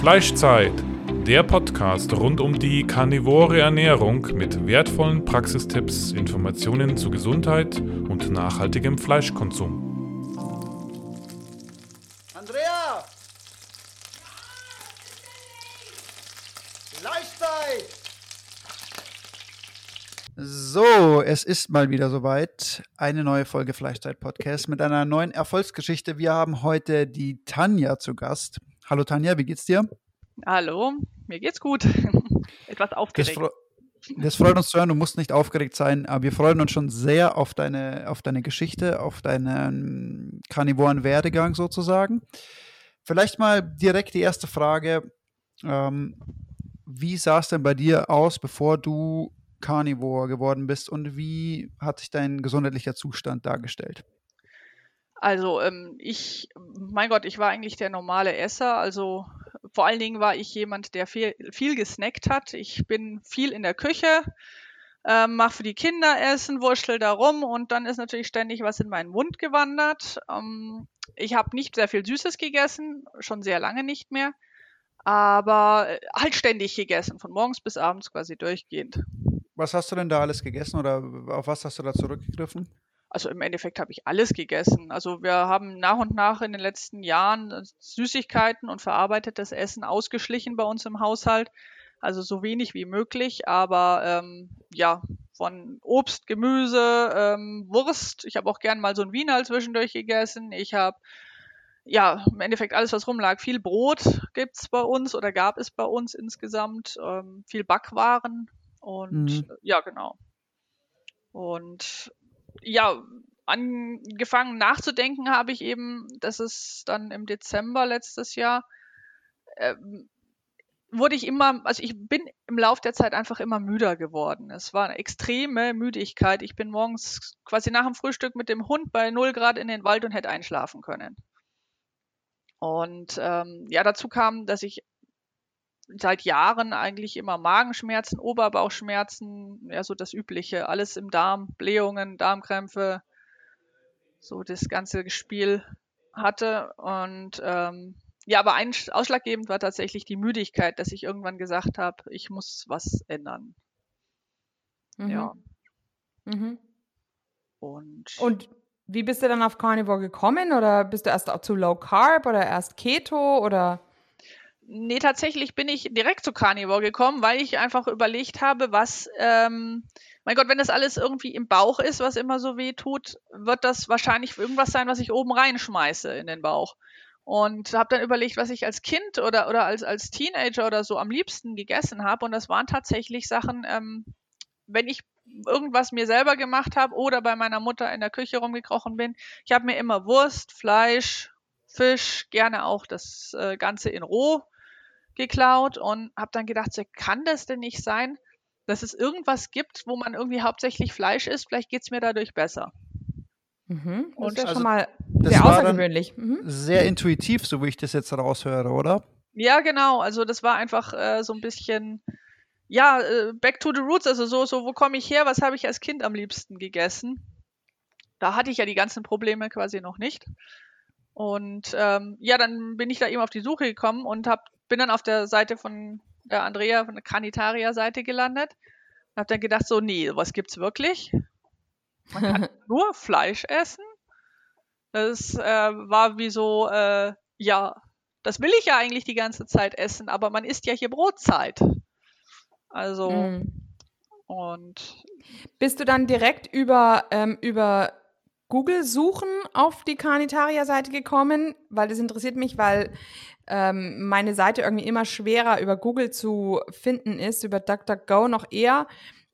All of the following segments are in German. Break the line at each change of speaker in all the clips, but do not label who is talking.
Fleischzeit, der Podcast rund um die karnivore Ernährung mit wertvollen Praxistipps, Informationen zu Gesundheit und nachhaltigem Fleischkonsum.
Andrea! Fleischzeit! So, es ist mal wieder soweit. Eine neue Folge Fleischzeit Podcast mit einer neuen Erfolgsgeschichte. Wir haben heute die Tanja zu Gast. Hallo Tanja, wie geht's dir?
Hallo, mir geht's gut. Etwas aufgeregt.
Das, das, freut uns zu hören, du musst nicht aufgeregt sein, aber wir freuen uns schon sehr auf deine, auf deine Geschichte, auf deinen karnivoren Werdegang sozusagen. Vielleicht mal direkt die erste Frage. Ähm, wie sah es denn bei dir aus, bevor du Carnivore geworden bist und wie hat sich dein gesundheitlicher Zustand dargestellt?
Also ähm, ich, mein Gott, ich war eigentlich der normale Esser. Also vor allen Dingen war ich jemand, der viel, viel gesnackt hat. Ich bin viel in der Küche, ähm, mache für die Kinder Essen, wurschtel da rum und dann ist natürlich ständig was in meinen Mund gewandert. Ähm, ich habe nicht sehr viel Süßes gegessen, schon sehr lange nicht mehr, aber äh, halt ständig gegessen, von morgens bis abends quasi durchgehend.
Was hast du denn da alles gegessen oder auf was hast du da zurückgegriffen?
Also im Endeffekt habe ich alles gegessen. Also wir haben nach und nach in den letzten Jahren äh, Süßigkeiten und verarbeitetes Essen ausgeschlichen bei uns im Haushalt. Also so wenig wie möglich, aber ähm, ja, von Obst, Gemüse, ähm, Wurst. Ich habe auch gern mal so ein Wiener zwischendurch gegessen. Ich habe ja, im Endeffekt alles, was rumlag. Viel Brot gibt es bei uns oder gab es bei uns insgesamt. Ähm, viel Backwaren und mhm. ja, genau. Und ja, angefangen nachzudenken habe ich eben, dass es dann im Dezember letztes Jahr ähm, wurde ich immer, also ich bin im Laufe der Zeit einfach immer müder geworden. Es war eine extreme Müdigkeit. Ich bin morgens quasi nach dem Frühstück mit dem Hund bei 0 Grad in den Wald und hätte einschlafen können. Und ähm, ja, dazu kam, dass ich seit Jahren eigentlich immer Magenschmerzen, Oberbauchschmerzen, ja, so das Übliche, alles im Darm, Blähungen, Darmkrämpfe, so das ganze Spiel hatte. Und ähm, ja, aber ein ausschlaggebend war tatsächlich die Müdigkeit, dass ich irgendwann gesagt habe, ich muss was ändern.
Mhm. Ja. Mhm. Und, Und wie bist du dann auf Carnivore gekommen? Oder bist du erst auch zu Low Carb oder erst Keto oder?
Nee, tatsächlich bin ich direkt zu Carnivore gekommen, weil ich einfach überlegt habe, was, ähm, mein Gott, wenn das alles irgendwie im Bauch ist, was immer so weh tut, wird das wahrscheinlich irgendwas sein, was ich oben reinschmeiße in den Bauch. Und habe dann überlegt, was ich als Kind oder, oder als, als Teenager oder so am liebsten gegessen habe. Und das waren tatsächlich Sachen, ähm, wenn ich irgendwas mir selber gemacht habe oder bei meiner Mutter in der Küche rumgekrochen bin. Ich habe mir immer Wurst, Fleisch, Fisch, gerne auch das äh, Ganze in roh geklaut und habe dann gedacht, so, kann das denn nicht sein, dass es irgendwas gibt, wo man irgendwie hauptsächlich Fleisch isst? Vielleicht geht es mir dadurch besser.
Mhm. Und das ist ja also, schon mal sehr außergewöhnlich. Mhm.
Sehr intuitiv, so wie ich das jetzt raushöre, oder?
Ja, genau. Also das war einfach äh, so ein bisschen, ja, äh, back to the roots. Also so, so wo komme ich her? Was habe ich als Kind am liebsten gegessen? Da hatte ich ja die ganzen Probleme quasi noch nicht. Und ähm, ja, dann bin ich da eben auf die Suche gekommen und hab, bin dann auf der Seite von der Andrea, von der Carnitaria-Seite gelandet. Und hab dann gedacht, so, nee, was gibt's wirklich? Man kann nur Fleisch essen. Das äh, war wie so, äh, ja, das will ich ja eigentlich die ganze Zeit essen, aber man isst ja hier Brotzeit. Also, mm. und.
Bist du dann direkt über, ähm, über Google-Suchen auf die Carnitaria-Seite gekommen, weil das interessiert mich, weil ähm, meine Seite irgendwie immer schwerer über Google zu finden ist, über DuckDuckGo noch eher.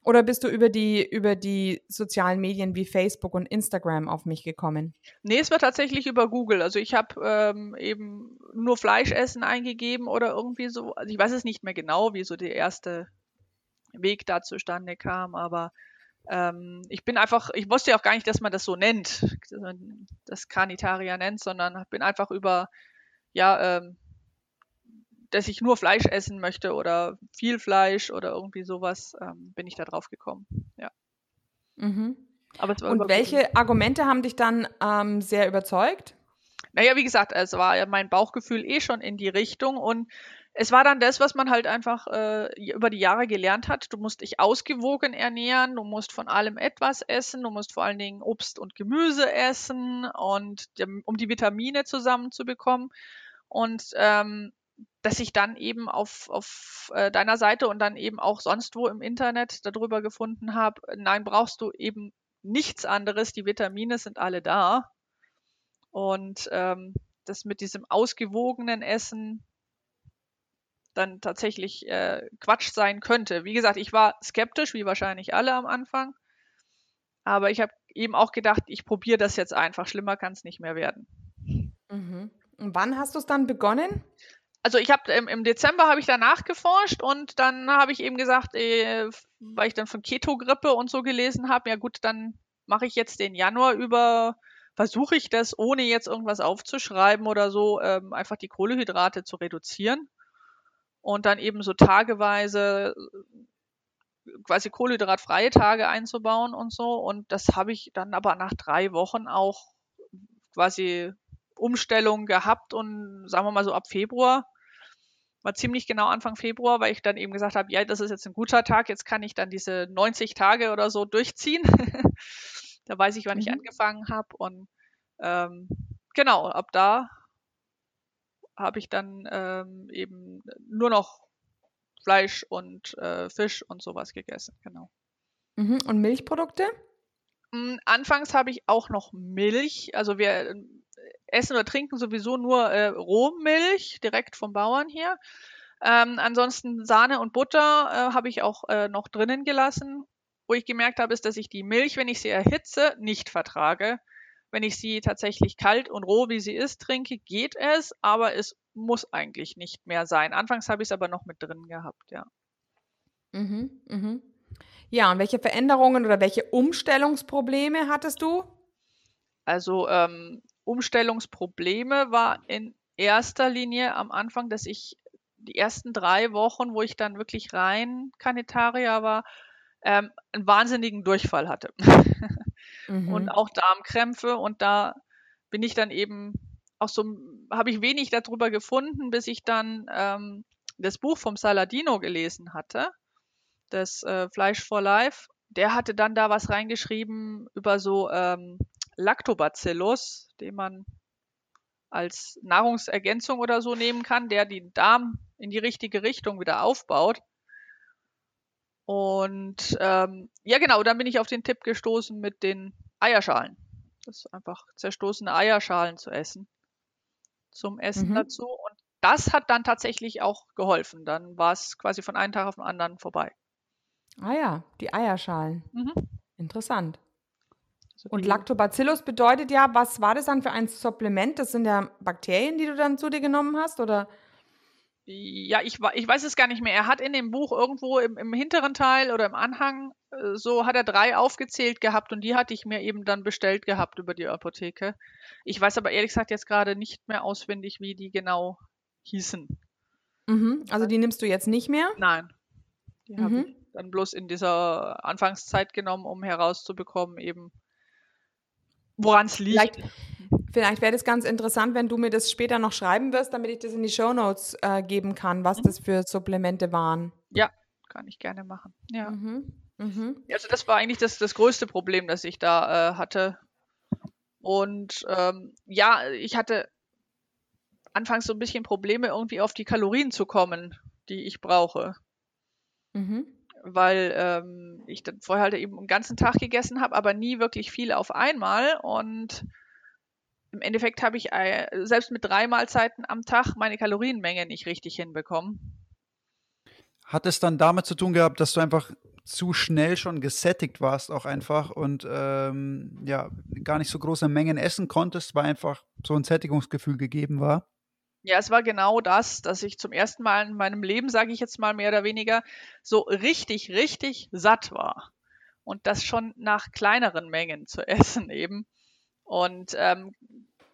Oder bist du über die, über die sozialen Medien wie Facebook und Instagram auf mich gekommen?
Nee, es war tatsächlich über Google. Also ich habe ähm, eben nur Fleischessen eingegeben oder irgendwie so. Also ich weiß es nicht mehr genau, wie so der erste Weg da zustande kam, aber ähm, ich bin einfach, ich wusste ja auch gar nicht, dass man das so nennt, das Carnitaria nennt, sondern bin einfach über, ja, ähm, dass ich nur Fleisch essen möchte oder viel Fleisch oder irgendwie sowas, ähm, bin ich da drauf gekommen. Ja.
Mhm. Und welche Argumente haben dich dann ähm, sehr überzeugt?
naja, wie gesagt, es war ja mein Bauchgefühl eh schon in die Richtung und es war dann das, was man halt einfach äh, über die Jahre gelernt hat. Du musst dich ausgewogen ernähren, du musst von allem etwas essen, du musst vor allen Dingen Obst und Gemüse essen und um die Vitamine zusammenzubekommen. Und ähm, dass ich dann eben auf, auf äh, deiner Seite und dann eben auch sonst wo im Internet darüber gefunden habe, nein, brauchst du eben nichts anderes, die Vitamine sind alle da. Und ähm, das mit diesem ausgewogenen Essen dann tatsächlich äh, Quatsch sein könnte. Wie gesagt, ich war skeptisch, wie wahrscheinlich alle am Anfang. Aber ich habe eben auch gedacht, ich probiere das jetzt einfach. Schlimmer kann es nicht mehr werden.
Mhm. Und wann hast du es dann begonnen?
Also ich habe im, im, Dezember habe ich danach geforscht und dann habe ich eben gesagt, äh, weil ich dann von Keto-Grippe und so gelesen habe, ja gut, dann mache ich jetzt den Januar über, versuche ich das, ohne jetzt irgendwas aufzuschreiben oder so, ähm, einfach die Kohlehydrate zu reduzieren und dann eben so tageweise quasi kohlenhydratfreie Tage einzubauen und so. Und das habe ich dann aber nach drei Wochen auch quasi Umstellung gehabt und sagen wir mal so ab Februar, war ziemlich genau Anfang Februar, weil ich dann eben gesagt habe, ja, das ist jetzt ein guter Tag, jetzt kann ich dann diese 90 Tage oder so durchziehen. da weiß ich, wann mhm. ich angefangen habe und ähm, genau, ab da habe ich dann ähm, eben nur noch Fleisch und äh, Fisch und sowas gegessen, genau.
Mhm. Und Milchprodukte?
Mm, anfangs habe ich auch noch Milch. Also wir äh, essen oder trinken sowieso nur äh, Rohmilch direkt vom Bauern hier. Ähm, ansonsten Sahne und Butter äh, habe ich auch äh, noch drinnen gelassen. Wo ich gemerkt habe, ist, dass ich die Milch, wenn ich sie erhitze, nicht vertrage. Wenn ich sie tatsächlich kalt und roh, wie sie ist, trinke, geht es, aber es muss eigentlich nicht mehr sein. Anfangs habe ich es aber noch mit drin gehabt, ja.
Mhm, mhm. Ja, und welche Veränderungen oder welche Umstellungsprobleme hattest du?
Also ähm, Umstellungsprobleme war in erster Linie am Anfang, dass ich die ersten drei Wochen, wo ich dann wirklich rein Kanetaria war, ähm, einen wahnsinnigen Durchfall hatte. Mhm. Und auch Darmkrämpfe. Und da bin ich dann eben auch so, habe ich wenig darüber gefunden, bis ich dann ähm, das Buch vom Saladino gelesen hatte, das äh, Fleisch for Life. Der hatte dann da was reingeschrieben über so ähm, Lactobacillus, den man als Nahrungsergänzung oder so nehmen kann, der den Darm in die richtige Richtung wieder aufbaut. Und ähm, ja, genau, dann bin ich auf den Tipp gestoßen mit den Eierschalen. Das ist einfach zerstoßene Eierschalen zu essen. Zum Essen mhm. dazu. Und das hat dann tatsächlich auch geholfen. Dann war es quasi von einem Tag auf den anderen vorbei.
Ah ja, die Eierschalen. Mhm. Interessant. Also und Lactobacillus bedeutet ja, was war das dann für ein Supplement? Das sind ja Bakterien, die du dann zu dir genommen hast, oder?
Ja, ich, ich weiß es gar nicht mehr. Er hat in dem Buch irgendwo im, im hinteren Teil oder im Anhang, äh, so hat er drei aufgezählt gehabt und die hatte ich mir eben dann bestellt gehabt über die Apotheke. Ich weiß aber ehrlich gesagt jetzt gerade nicht mehr auswendig, wie die genau hießen.
Mhm, also die nimmst du jetzt nicht mehr?
Nein. Die mhm. habe ich dann bloß in dieser Anfangszeit genommen, um herauszubekommen, eben woran es liegt.
Vielleicht, vielleicht wäre das ganz interessant, wenn du mir das später noch schreiben wirst, damit ich das in die Show Notes äh, geben kann, was mhm. das für Supplemente waren.
Ja, kann ich gerne machen. Ja. Mhm. Mhm. Also das war eigentlich das, das größte Problem, das ich da äh, hatte. Und ähm, ja, ich hatte anfangs so ein bisschen Probleme, irgendwie auf die Kalorien zu kommen, die ich brauche. Mhm weil ähm, ich dann vorher halt eben einen ganzen Tag gegessen habe, aber nie wirklich viel auf einmal. Und im Endeffekt habe ich äh, selbst mit drei Mahlzeiten am Tag meine Kalorienmenge nicht richtig hinbekommen.
Hat es dann damit zu tun gehabt, dass du einfach zu schnell schon gesättigt warst, auch einfach und ähm, ja, gar nicht so große Mengen essen konntest, weil einfach so ein Sättigungsgefühl gegeben war?
Ja, es war genau das, dass ich zum ersten Mal in meinem Leben, sage ich jetzt mal mehr oder weniger, so richtig, richtig satt war. Und das schon nach kleineren Mengen zu essen eben. Und ähm,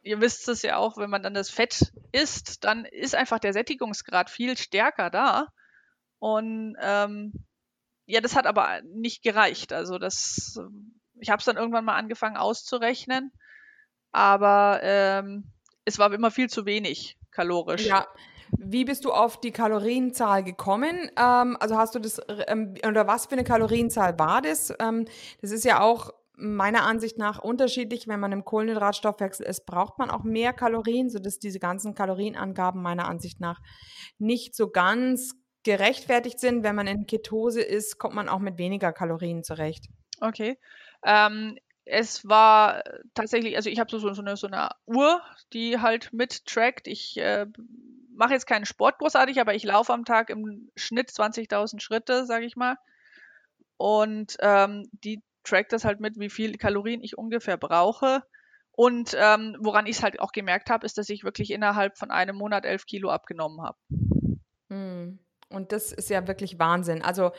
ihr wisst es ja auch, wenn man dann das Fett isst, dann ist einfach der Sättigungsgrad viel stärker da. Und ähm, ja, das hat aber nicht gereicht. Also das, ich habe es dann irgendwann mal angefangen auszurechnen. Aber ähm, es war immer viel zu wenig kalorisch.
Ja. Wie bist du auf die Kalorienzahl gekommen? Ähm, also hast du das, ähm, oder was für eine Kalorienzahl war das? Ähm, das ist ja auch meiner Ansicht nach unterschiedlich, wenn man im Kohlenhydratstoffwechsel ist, braucht man auch mehr Kalorien, sodass diese ganzen Kalorienangaben meiner Ansicht nach nicht so ganz gerechtfertigt sind. Wenn man in Ketose ist, kommt man auch mit weniger Kalorien zurecht.
Okay. Ähm, es war tatsächlich, also ich habe so, so, eine, so eine Uhr, die halt mittrackt. Ich äh, mache jetzt keinen Sport großartig, aber ich laufe am Tag im Schnitt 20.000 Schritte, sage ich mal. Und ähm, die trackt das halt mit, wie viel Kalorien ich ungefähr brauche. Und ähm, woran ich es halt auch gemerkt habe, ist, dass ich wirklich innerhalb von einem Monat elf Kilo abgenommen habe.
Hm. Und das ist ja wirklich Wahnsinn. Also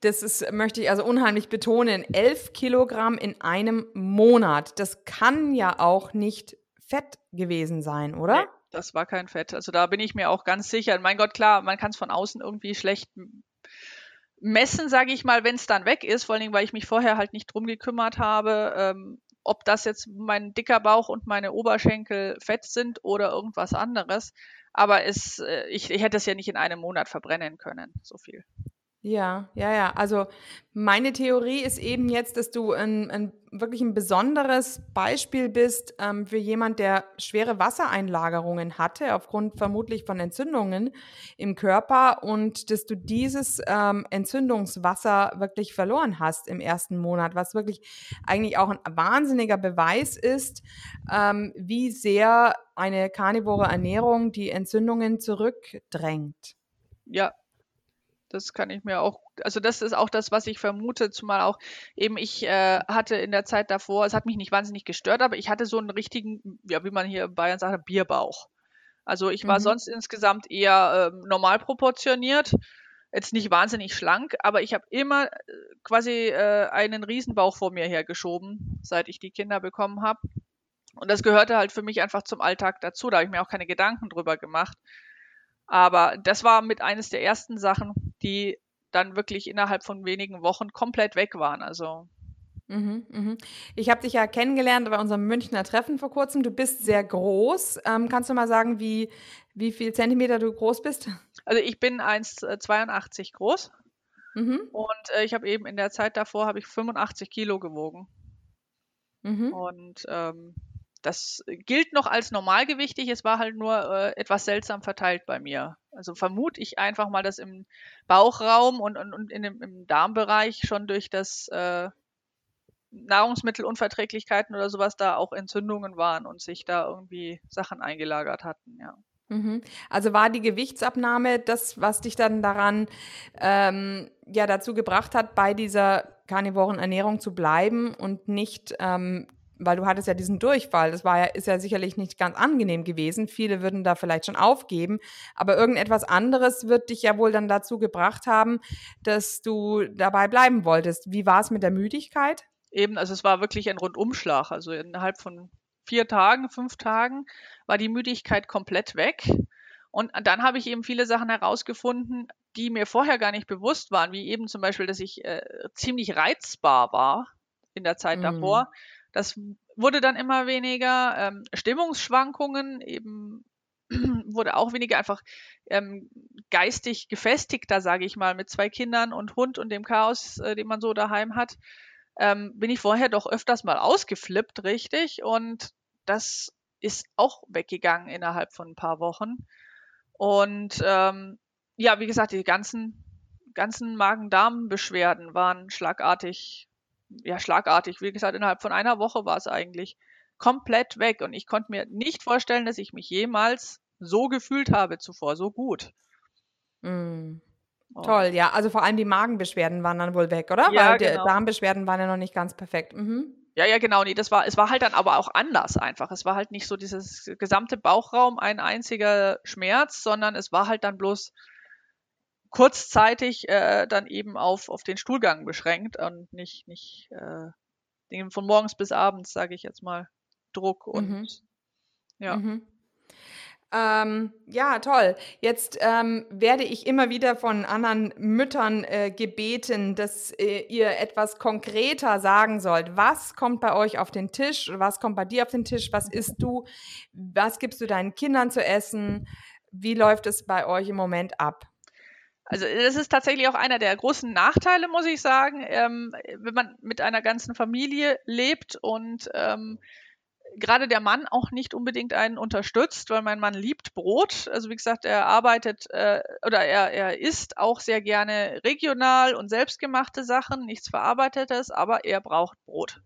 das ist, möchte ich also unheimlich betonen, elf Kilogramm in einem Monat. Das kann ja auch nicht Fett gewesen sein, oder? Nee,
das war kein Fett. Also da bin ich mir auch ganz sicher. Mein Gott, klar, man kann es von außen irgendwie schlecht messen, sage ich mal, wenn es dann weg ist, vor allen Dingen, weil ich mich vorher halt nicht drum gekümmert habe, ähm, ob das jetzt mein dicker Bauch und meine Oberschenkel fett sind oder irgendwas anderes. Aber es, äh, ich, ich hätte es ja nicht in einem Monat verbrennen können, so viel.
Ja, ja, ja. Also meine Theorie ist eben jetzt, dass du ein, ein wirklich ein besonderes Beispiel bist ähm, für jemand, der schwere Wassereinlagerungen hatte, aufgrund vermutlich von Entzündungen im Körper und dass du dieses ähm, Entzündungswasser wirklich verloren hast im ersten Monat, was wirklich eigentlich auch ein wahnsinniger Beweis ist, ähm, wie sehr eine karnivore Ernährung die Entzündungen zurückdrängt.
Ja, das kann ich mir auch, also das ist auch das, was ich vermute, zumal auch eben ich äh, hatte in der Zeit davor, es hat mich nicht wahnsinnig gestört, aber ich hatte so einen richtigen, ja, wie man hier in Bayern sagt, Bierbauch. Also ich war mhm. sonst insgesamt eher äh, normal proportioniert, jetzt nicht wahnsinnig schlank, aber ich habe immer äh, quasi äh, einen Riesenbauch vor mir hergeschoben, seit ich die Kinder bekommen habe. Und das gehörte halt für mich einfach zum Alltag dazu. Da habe ich mir auch keine Gedanken drüber gemacht. Aber das war mit eines der ersten Sachen, die dann wirklich innerhalb von wenigen Wochen komplett weg waren. Also
Mhm, mhm. Ich habe dich ja kennengelernt bei unserem Münchner Treffen vor kurzem. Du bist sehr groß. Ähm, kannst du mal sagen, wie, wie viel Zentimeter du groß bist?
Also ich bin 1,82 äh, groß. Mhm. Und äh, ich habe eben in der Zeit davor habe ich 85 Kilo gewogen. Mhm. Und ähm, das gilt noch als normalgewichtig, es war halt nur äh, etwas seltsam verteilt bei mir. Also vermute ich einfach mal, dass im Bauchraum und, und, und in dem, im Darmbereich schon durch das äh, Nahrungsmittelunverträglichkeiten oder sowas da auch Entzündungen waren und sich da irgendwie Sachen eingelagert hatten, ja.
Mhm. Also war die Gewichtsabnahme das, was dich dann daran ähm, ja dazu gebracht hat, bei dieser karnivoren Ernährung zu bleiben und nicht ähm, weil du hattest ja diesen Durchfall. Das war ja, ist ja sicherlich nicht ganz angenehm gewesen. Viele würden da vielleicht schon aufgeben. Aber irgendetwas anderes wird dich ja wohl dann dazu gebracht haben, dass du dabei bleiben wolltest. Wie war es mit der Müdigkeit?
Eben, also es war wirklich ein Rundumschlag. Also innerhalb von vier Tagen, fünf Tagen war die Müdigkeit komplett weg. Und dann habe ich eben viele Sachen herausgefunden, die mir vorher gar nicht bewusst waren, wie eben zum Beispiel, dass ich äh, ziemlich reizbar war in der Zeit mm. Das wurde dann immer weniger. Ähm, Stimmungsschwankungen eben wurde auch weniger einfach ähm, geistig gefestigter, sage ich mal, mit zwei Kindern und Hund und dem Chaos, äh, den man so daheim hat. Ähm, bin ich vorher doch öfters mal ausgeflippt, richtig. Und das ist auch weggegangen innerhalb von ein paar Wochen. Und ähm, ja, wie gesagt, die ganzen, ganzen Magen-Darm-Beschwerden waren schlagartig ja, schlagartig. Wie gesagt, innerhalb von einer Woche war es eigentlich komplett weg. Und ich konnte mir nicht vorstellen, dass ich mich jemals so gefühlt habe zuvor, so gut.
Mm. Oh. Toll, ja. Also vor allem die Magenbeschwerden waren dann wohl weg, oder? Ja, Weil genau. die Darmbeschwerden waren ja noch nicht ganz perfekt. Mhm.
Ja, ja, genau. Nee, das war, es war halt dann aber auch anders einfach. Es war halt nicht so dieses gesamte Bauchraum ein einziger Schmerz, sondern es war halt dann bloß kurzzeitig äh, dann eben auf, auf den Stuhlgang beschränkt und nicht, nicht äh, von morgens bis abends, sage ich jetzt mal, Druck und mhm. ja. Mhm.
Ähm, ja, toll. Jetzt ähm, werde ich immer wieder von anderen Müttern äh, gebeten, dass äh, ihr etwas konkreter sagen sollt. Was kommt bei euch auf den Tisch? Was kommt bei dir auf den Tisch? Was isst du? Was gibst du deinen Kindern zu essen? Wie läuft es bei euch im Moment ab?
Also das ist tatsächlich auch einer der großen Nachteile, muss ich sagen, ähm, wenn man mit einer ganzen Familie lebt und ähm, gerade der Mann auch nicht unbedingt einen unterstützt, weil mein Mann liebt Brot. Also wie gesagt, er arbeitet äh, oder er, er isst auch sehr gerne regional und selbstgemachte Sachen, nichts Verarbeitetes, aber er braucht Brot.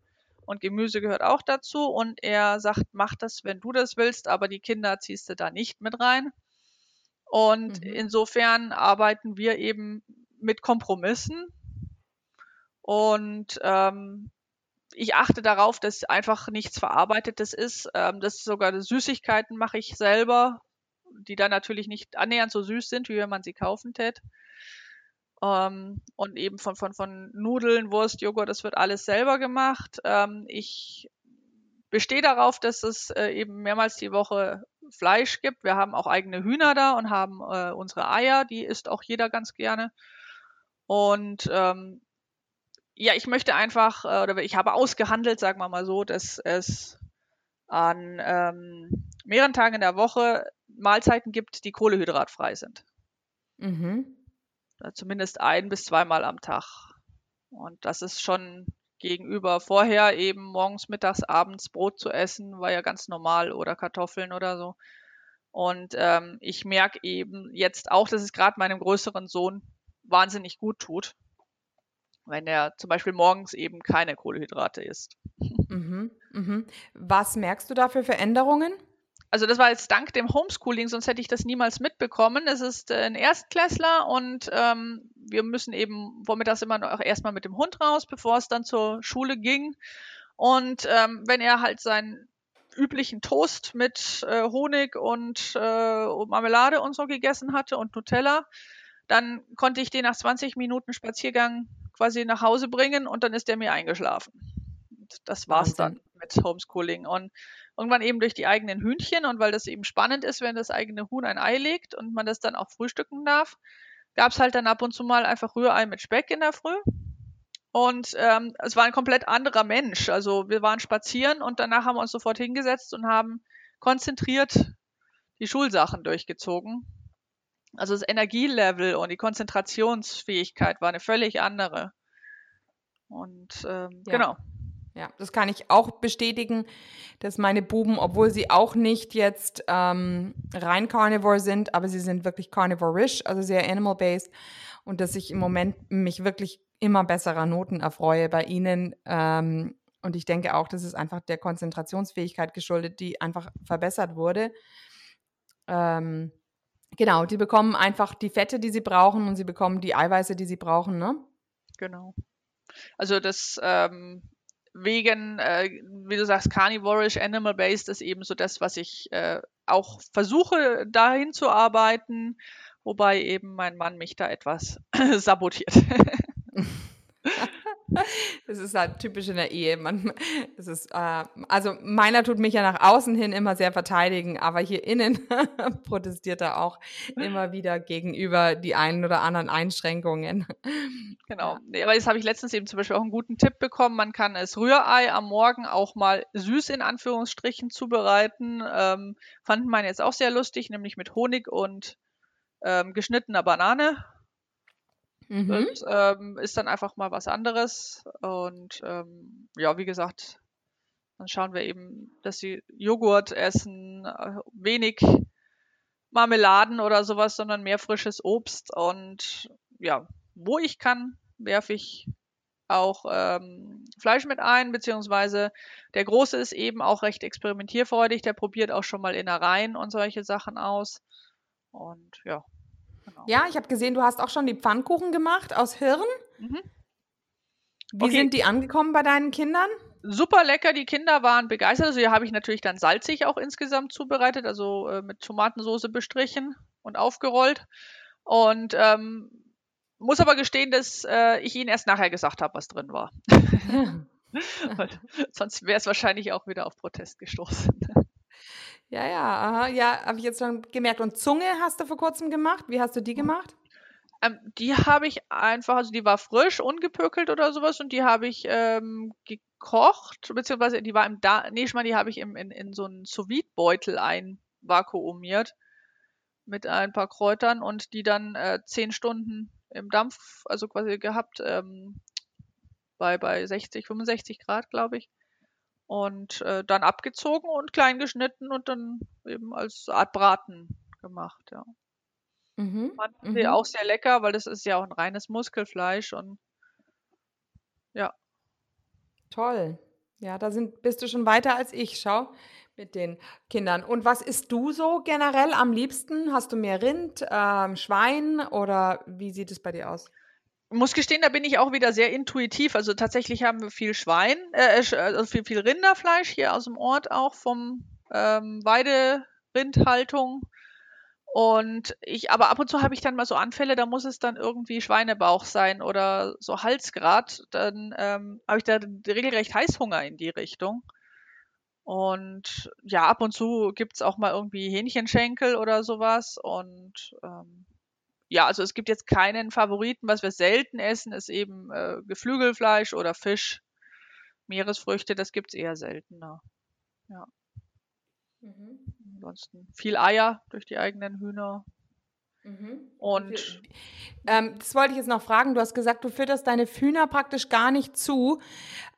Und Gemüse gehört auch dazu. Und er sagt, mach das, wenn du das willst, aber die Kinder ziehst du da nicht mit rein. Und mhm. insofern arbeiten wir eben mit Kompromissen. Und ähm, ich achte darauf, dass einfach nichts Verarbeitetes ist. Ähm, dass sogar Süßigkeiten mache ich selber, die dann natürlich nicht annähernd so süß sind, wie wenn man sie kaufen tät. Ähm, und eben von, von, von Nudeln, Wurst, Joghurt, das wird alles selber gemacht. Ähm, ich bestehe darauf, dass es äh, eben mehrmals die Woche Fleisch gibt. Wir haben auch eigene Hühner da und haben äh, unsere Eier, die isst auch jeder ganz gerne. Und ähm, ja, ich möchte einfach, äh, oder ich habe ausgehandelt, sagen wir mal so, dass es an ähm, mehreren Tagen in der Woche Mahlzeiten gibt, die kohlehydratfrei sind. Mhm. Zumindest ein bis zweimal am Tag. Und das ist schon gegenüber vorher eben morgens, mittags, abends Brot zu essen, war ja ganz normal oder Kartoffeln oder so. Und ähm, ich merke eben jetzt auch, dass es gerade meinem größeren Sohn wahnsinnig gut tut wenn er zum Beispiel morgens eben keine Kohlenhydrate isst.
Mhm, mhm. Was merkst du da für Veränderungen?
Also das war jetzt dank dem Homeschooling, sonst hätte ich das niemals mitbekommen. Es ist äh, ein Erstklässler und ähm, wir müssen eben vormittags immer noch erstmal mit dem Hund raus, bevor es dann zur Schule ging. Und ähm, wenn er halt seinen üblichen Toast mit äh, Honig und äh, Marmelade und so gegessen hatte und Nutella, dann konnte ich den nach 20 Minuten Spaziergang quasi nach Hause bringen und dann ist der mir eingeschlafen. Und das war's Wahnsinn. dann mit Homeschooling. Und irgendwann eben durch die eigenen Hühnchen und weil das eben spannend ist, wenn das eigene Huhn ein Ei legt und man das dann auch frühstücken darf, gab es halt dann ab und zu mal einfach Rührei mit Speck in der Früh. Und ähm, es war ein komplett anderer Mensch. Also wir waren spazieren und danach haben wir uns sofort hingesetzt und haben konzentriert die Schulsachen durchgezogen. Also das Energielevel und die Konzentrationsfähigkeit war eine völlig andere. Und ähm, ja. genau.
Ja, das kann ich auch bestätigen, dass meine Buben, obwohl sie auch nicht jetzt ähm, rein Carnivore sind, aber sie sind wirklich carnivore-ish, also sehr animal-based und dass ich im Moment mich wirklich immer besserer Noten erfreue bei ihnen. Ähm, und ich denke auch, das ist einfach der Konzentrationsfähigkeit geschuldet, die einfach verbessert wurde. Ähm, Genau, die bekommen einfach die Fette, die sie brauchen und sie bekommen die Eiweiße, die sie brauchen, ne?
Genau. Also das ähm, Vegan, äh, wie du sagst, carnivorisch, animal-based ist eben so das, was ich äh, auch versuche, dahin zu arbeiten, wobei eben mein Mann mich da etwas sabotiert.
Das ist halt typisch in der Ehe. Man, das ist, äh, also meiner tut mich ja nach außen hin immer sehr verteidigen, aber hier innen protestiert er auch immer wieder gegenüber die einen oder anderen Einschränkungen.
Genau. Ja. Aber jetzt habe ich letztens eben zum Beispiel auch einen guten Tipp bekommen. Man kann das Rührei am Morgen auch mal süß in Anführungsstrichen zubereiten. Ähm, fanden meine jetzt auch sehr lustig, nämlich mit Honig und ähm, geschnittener Banane Mhm. Das ähm, ist dann einfach mal was anderes. Und ähm, ja, wie gesagt, dann schauen wir eben, dass sie Joghurt essen, äh, wenig Marmeladen oder sowas, sondern mehr frisches Obst. Und ja, wo ich kann, werfe ich auch ähm, Fleisch mit ein, beziehungsweise der Große ist eben auch recht experimentierfreudig, der probiert auch schon mal Innereien und solche Sachen aus. Und ja,
Genau. Ja, ich habe gesehen, du hast auch schon die Pfannkuchen gemacht aus Hirn. Mhm. Wie okay. sind die angekommen bei deinen Kindern?
Super lecker, die Kinder waren begeistert. Also hier habe ich natürlich dann salzig auch insgesamt zubereitet, also äh, mit Tomatensauce bestrichen und aufgerollt. Und ähm, muss aber gestehen, dass äh, ich ihnen erst nachher gesagt habe, was drin war. sonst wäre es wahrscheinlich auch wieder auf Protest gestoßen.
Ja, ja, aha, ja, habe ich jetzt schon gemerkt. Und Zunge hast du vor kurzem gemacht. Wie hast du die gemacht?
Ähm, die habe ich einfach, also die war frisch, ungepökelt oder sowas und die habe ich ähm, gekocht, beziehungsweise die war im da nee, ich meine, die habe ich im, in, in so einen sous beutel einvakuumiert mit ein paar Kräutern und die dann äh, zehn Stunden im Dampf, also quasi gehabt, ähm, bei, bei 60, 65 Grad, glaube ich. Und äh, dann abgezogen und klein geschnitten und dann eben als Art Braten gemacht, ja. Mhm. Fanden sie mhm. auch sehr lecker, weil das ist ja auch ein reines Muskelfleisch und ja.
Toll. Ja, da sind, bist du schon weiter als ich. Schau, mit den Kindern. Und was isst du so generell am liebsten? Hast du mehr Rind, ähm, Schwein oder wie sieht es bei dir aus?
Muss gestehen, da bin ich auch wieder sehr intuitiv. Also tatsächlich haben wir viel Schwein, äh, äh also viel, viel Rinderfleisch hier aus dem Ort auch vom ähm, Weiderindhaltung. Und ich, aber ab und zu habe ich dann mal so Anfälle, da muss es dann irgendwie Schweinebauch sein oder so Halsgrad. Dann ähm, habe ich da regelrecht Heißhunger in die Richtung. Und ja, ab und zu gibt es auch mal irgendwie Hähnchenschenkel oder sowas. Und ähm, ja, also es gibt jetzt keinen Favoriten. Was wir selten essen, ist eben äh, Geflügelfleisch oder Fisch. Meeresfrüchte, das gibt es eher seltener. Ja. Mhm. Ansonsten viel Eier durch die eigenen Hühner. Mhm. Und
ähm, das wollte ich jetzt noch fragen. Du hast gesagt, du fütterst deine Hühner praktisch gar nicht zu.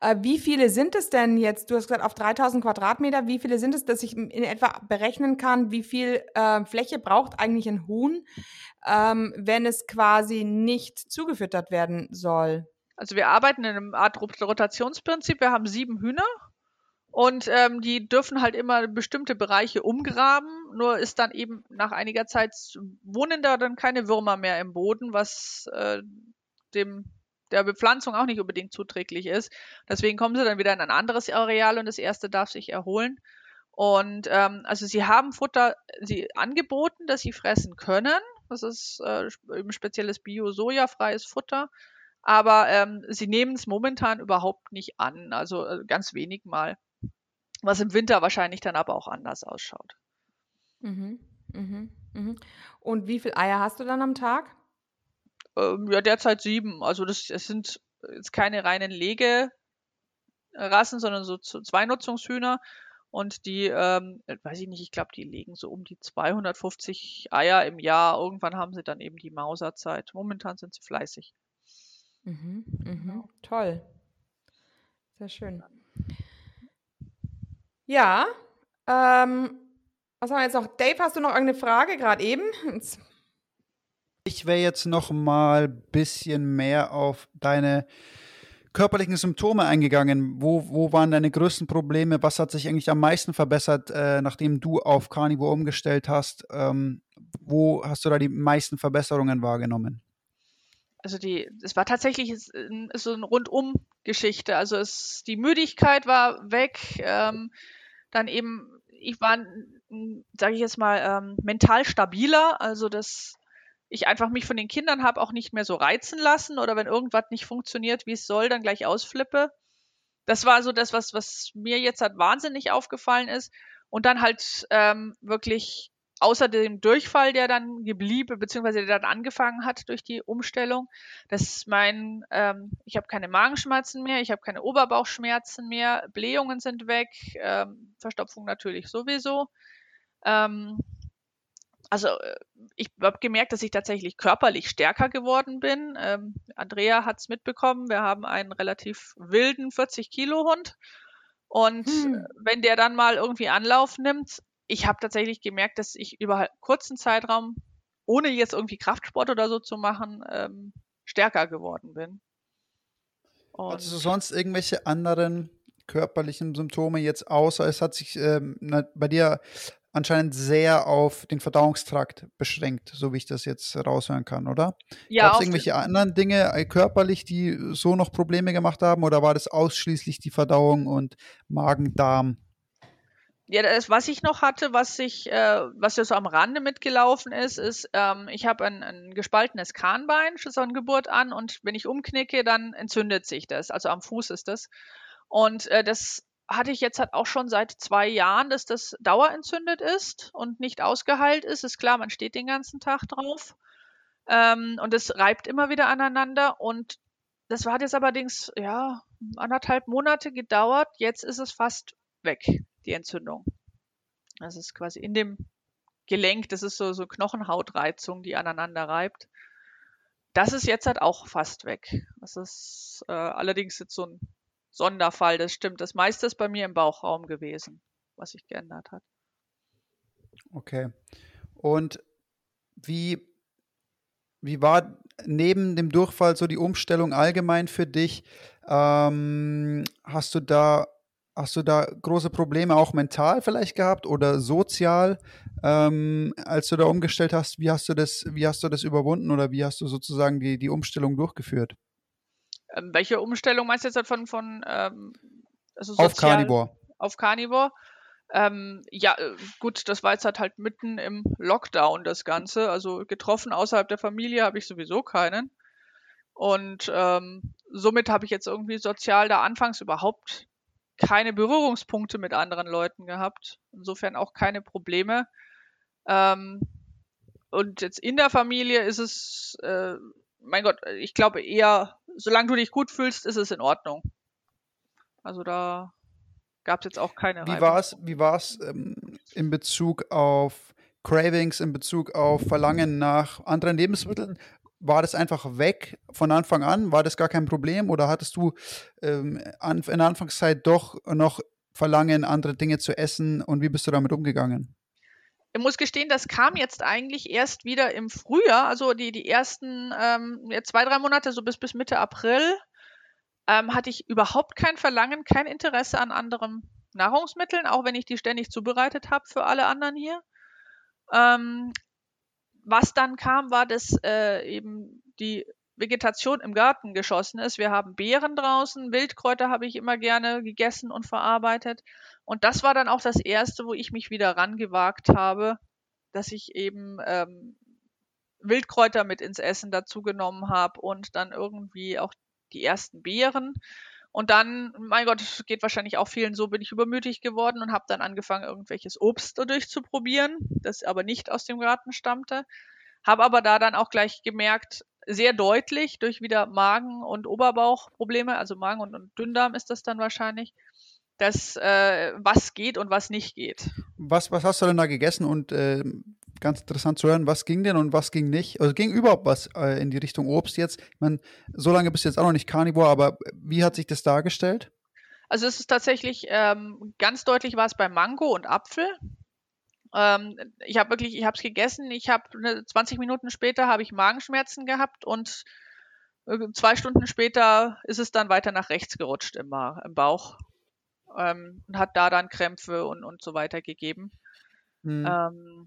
Äh, wie viele sind es denn jetzt? Du hast gesagt, auf 3000 Quadratmeter. Wie viele sind es, dass ich in etwa berechnen kann, wie viel äh, Fläche braucht eigentlich ein Huhn, ähm, wenn es quasi nicht zugefüttert werden soll?
Also wir arbeiten in einem Art Rotationsprinzip. Wir haben sieben Hühner und ähm, die dürfen halt immer bestimmte Bereiche umgraben. Nur ist dann eben nach einiger Zeit wohnen da dann keine Würmer mehr im Boden, was äh, dem der Bepflanzung auch nicht unbedingt zuträglich ist. Deswegen kommen sie dann wieder in ein anderes Areal und das erste darf sich erholen. Und ähm, also sie haben Futter sie angeboten, dass sie fressen können. Das ist äh, eben spezielles bio-sojafreies Futter. Aber ähm, sie nehmen es momentan überhaupt nicht an, also äh, ganz wenig mal was im Winter wahrscheinlich dann aber auch anders ausschaut.
Mhm, mhm, mhm. Und wie viele Eier hast du dann am Tag?
Ähm, ja, derzeit sieben. Also das, das sind jetzt keine reinen Legerassen, sondern so zwei Nutzungshühner. Und die, ähm, weiß ich nicht, ich glaube, die legen so um die 250 Eier im Jahr. Irgendwann haben sie dann eben die Mauserzeit. Momentan sind sie fleißig.
Mhm, mhm. Toll. Sehr schön. Ja, ähm, was haben wir jetzt noch? Dave, hast du noch irgendeine Frage gerade eben?
Ich wäre jetzt noch mal ein bisschen mehr auf deine körperlichen Symptome eingegangen. Wo, wo waren deine größten Probleme? Was hat sich eigentlich am meisten verbessert, äh, nachdem du auf Carnivore umgestellt hast? Ähm, wo hast du da die meisten Verbesserungen wahrgenommen?
Also die, es war tatsächlich so eine Rundum-Geschichte. Also es, die Müdigkeit war weg. Ähm, dann eben, ich war, sage ich jetzt mal, ähm, mental stabiler, also dass ich einfach mich von den Kindern habe auch nicht mehr so reizen lassen oder wenn irgendwas nicht funktioniert, wie es soll, dann gleich ausflippe. Das war so das, was, was mir jetzt halt wahnsinnig aufgefallen ist. Und dann halt ähm, wirklich außer dem Durchfall, der dann geblieben, beziehungsweise der dann angefangen hat durch die Umstellung, dass mein, ähm, ich habe keine Magenschmerzen mehr, ich habe keine Oberbauchschmerzen mehr, Blähungen sind weg, ähm, Verstopfung natürlich sowieso. Ähm, also äh, ich habe gemerkt, dass ich tatsächlich körperlich stärker geworden bin. Ähm, Andrea hat es mitbekommen, wir haben einen relativ wilden 40 Kilo Hund. Und hm. wenn der dann mal irgendwie Anlauf nimmt, ich habe tatsächlich gemerkt, dass ich über einen kurzen Zeitraum, ohne jetzt irgendwie Kraftsport oder so zu machen, ähm, stärker geworden bin.
Und du sonst irgendwelche anderen körperlichen Symptome jetzt, außer es hat sich ähm, bei dir anscheinend sehr auf den Verdauungstrakt beschränkt, so wie ich das jetzt raushören kann, oder? Ja. Gab es irgendwelche anderen Dinge äh, körperlich, die so noch Probleme gemacht haben, oder war das ausschließlich die Verdauung und Magen-Darm?
Ja, das, was ich noch hatte, was ich, äh, was ja so am Rande mitgelaufen ist, ist, ähm, ich habe ein, ein gespaltenes Kahnbein schon von Geburt an und wenn ich umknicke, dann entzündet sich das. Also am Fuß ist das. Und äh, das hatte ich jetzt halt auch schon seit zwei Jahren, dass das dauerentzündet ist und nicht ausgeheilt ist. Ist klar, man steht den ganzen Tag drauf. Ähm, und es reibt immer wieder aneinander. Und das hat jetzt allerdings, ja, anderthalb Monate gedauert. Jetzt ist es fast weg, die Entzündung. Das ist quasi in dem Gelenk, das ist so, so Knochenhautreizung, die aneinander reibt. Das ist jetzt halt auch fast weg. Das ist äh, allerdings jetzt so ein Sonderfall, das stimmt. Das meiste ist bei mir im Bauchraum gewesen, was sich geändert hat.
Okay. Und wie, wie war neben dem Durchfall so die Umstellung allgemein für dich? Ähm, hast du da Hast du da große Probleme auch mental vielleicht gehabt oder sozial, ähm, als du da umgestellt hast? Wie hast du das, wie hast du das überwunden oder wie hast du sozusagen die, die Umstellung durchgeführt?
Ähm, welche Umstellung meinst du jetzt von, von ähm,
also sozial, auf Carnivore?
Auf Carnivore. Ähm, ja, äh, gut, das war jetzt halt, halt mitten im Lockdown das Ganze. Also getroffen außerhalb der Familie habe ich sowieso keinen. Und ähm, somit habe ich jetzt irgendwie sozial da anfangs überhaupt keine Berührungspunkte mit anderen Leuten gehabt. Insofern auch keine Probleme. Ähm, und jetzt in der Familie ist es, äh, mein Gott, ich glaube eher solange du dich gut fühlst, ist es in Ordnung. Also da gab es jetzt auch keine
Wie war es wie war's, ähm, in Bezug auf Cravings, in Bezug auf Verlangen nach anderen Lebensmitteln? War das einfach weg von Anfang an? War das gar kein Problem? Oder hattest du ähm, in der Anfangszeit doch noch Verlangen, andere Dinge zu essen? Und wie bist du damit umgegangen?
Ich muss gestehen, das kam jetzt eigentlich erst wieder im Frühjahr, also die, die ersten ähm, zwei, drei Monate, so bis, bis Mitte April, ähm, hatte ich überhaupt kein Verlangen, kein Interesse an anderen Nahrungsmitteln, auch wenn ich die ständig zubereitet habe für alle anderen hier. Ähm, was dann kam, war, dass äh, eben die Vegetation im Garten geschossen ist. Wir haben Beeren draußen, Wildkräuter habe ich immer gerne gegessen und verarbeitet. Und das war dann auch das erste, wo ich mich wieder rangewagt habe, dass ich eben ähm, Wildkräuter mit ins Essen dazugenommen habe und dann irgendwie auch die ersten Beeren. Und dann, mein Gott, geht wahrscheinlich auch vielen so, bin ich übermütig geworden und habe dann angefangen, irgendwelches Obst durchzuprobieren, das aber nicht aus dem Garten stammte. Habe aber da dann auch gleich gemerkt, sehr deutlich durch wieder Magen- und Oberbauchprobleme, also Magen- und, und Dünndarm ist das dann wahrscheinlich, dass äh, was geht und was nicht geht.
Was, was hast du denn da gegessen und äh, ganz interessant zu hören, was ging denn und was ging nicht? Also ging überhaupt was äh, in die Richtung Obst jetzt? Ich meine, so lange bist du jetzt auch noch nicht Carnivore, aber wie hat sich das dargestellt?
Also es ist tatsächlich ähm, ganz deutlich war es bei Mango und Apfel. Ähm, ich habe wirklich, ich habe es gegessen. Ich habe ne, 20 Minuten später habe ich Magenschmerzen gehabt und äh, zwei Stunden später ist es dann weiter nach rechts gerutscht im, im Bauch ähm, und hat da dann Krämpfe und, und so weiter gegeben. Hm. Ähm,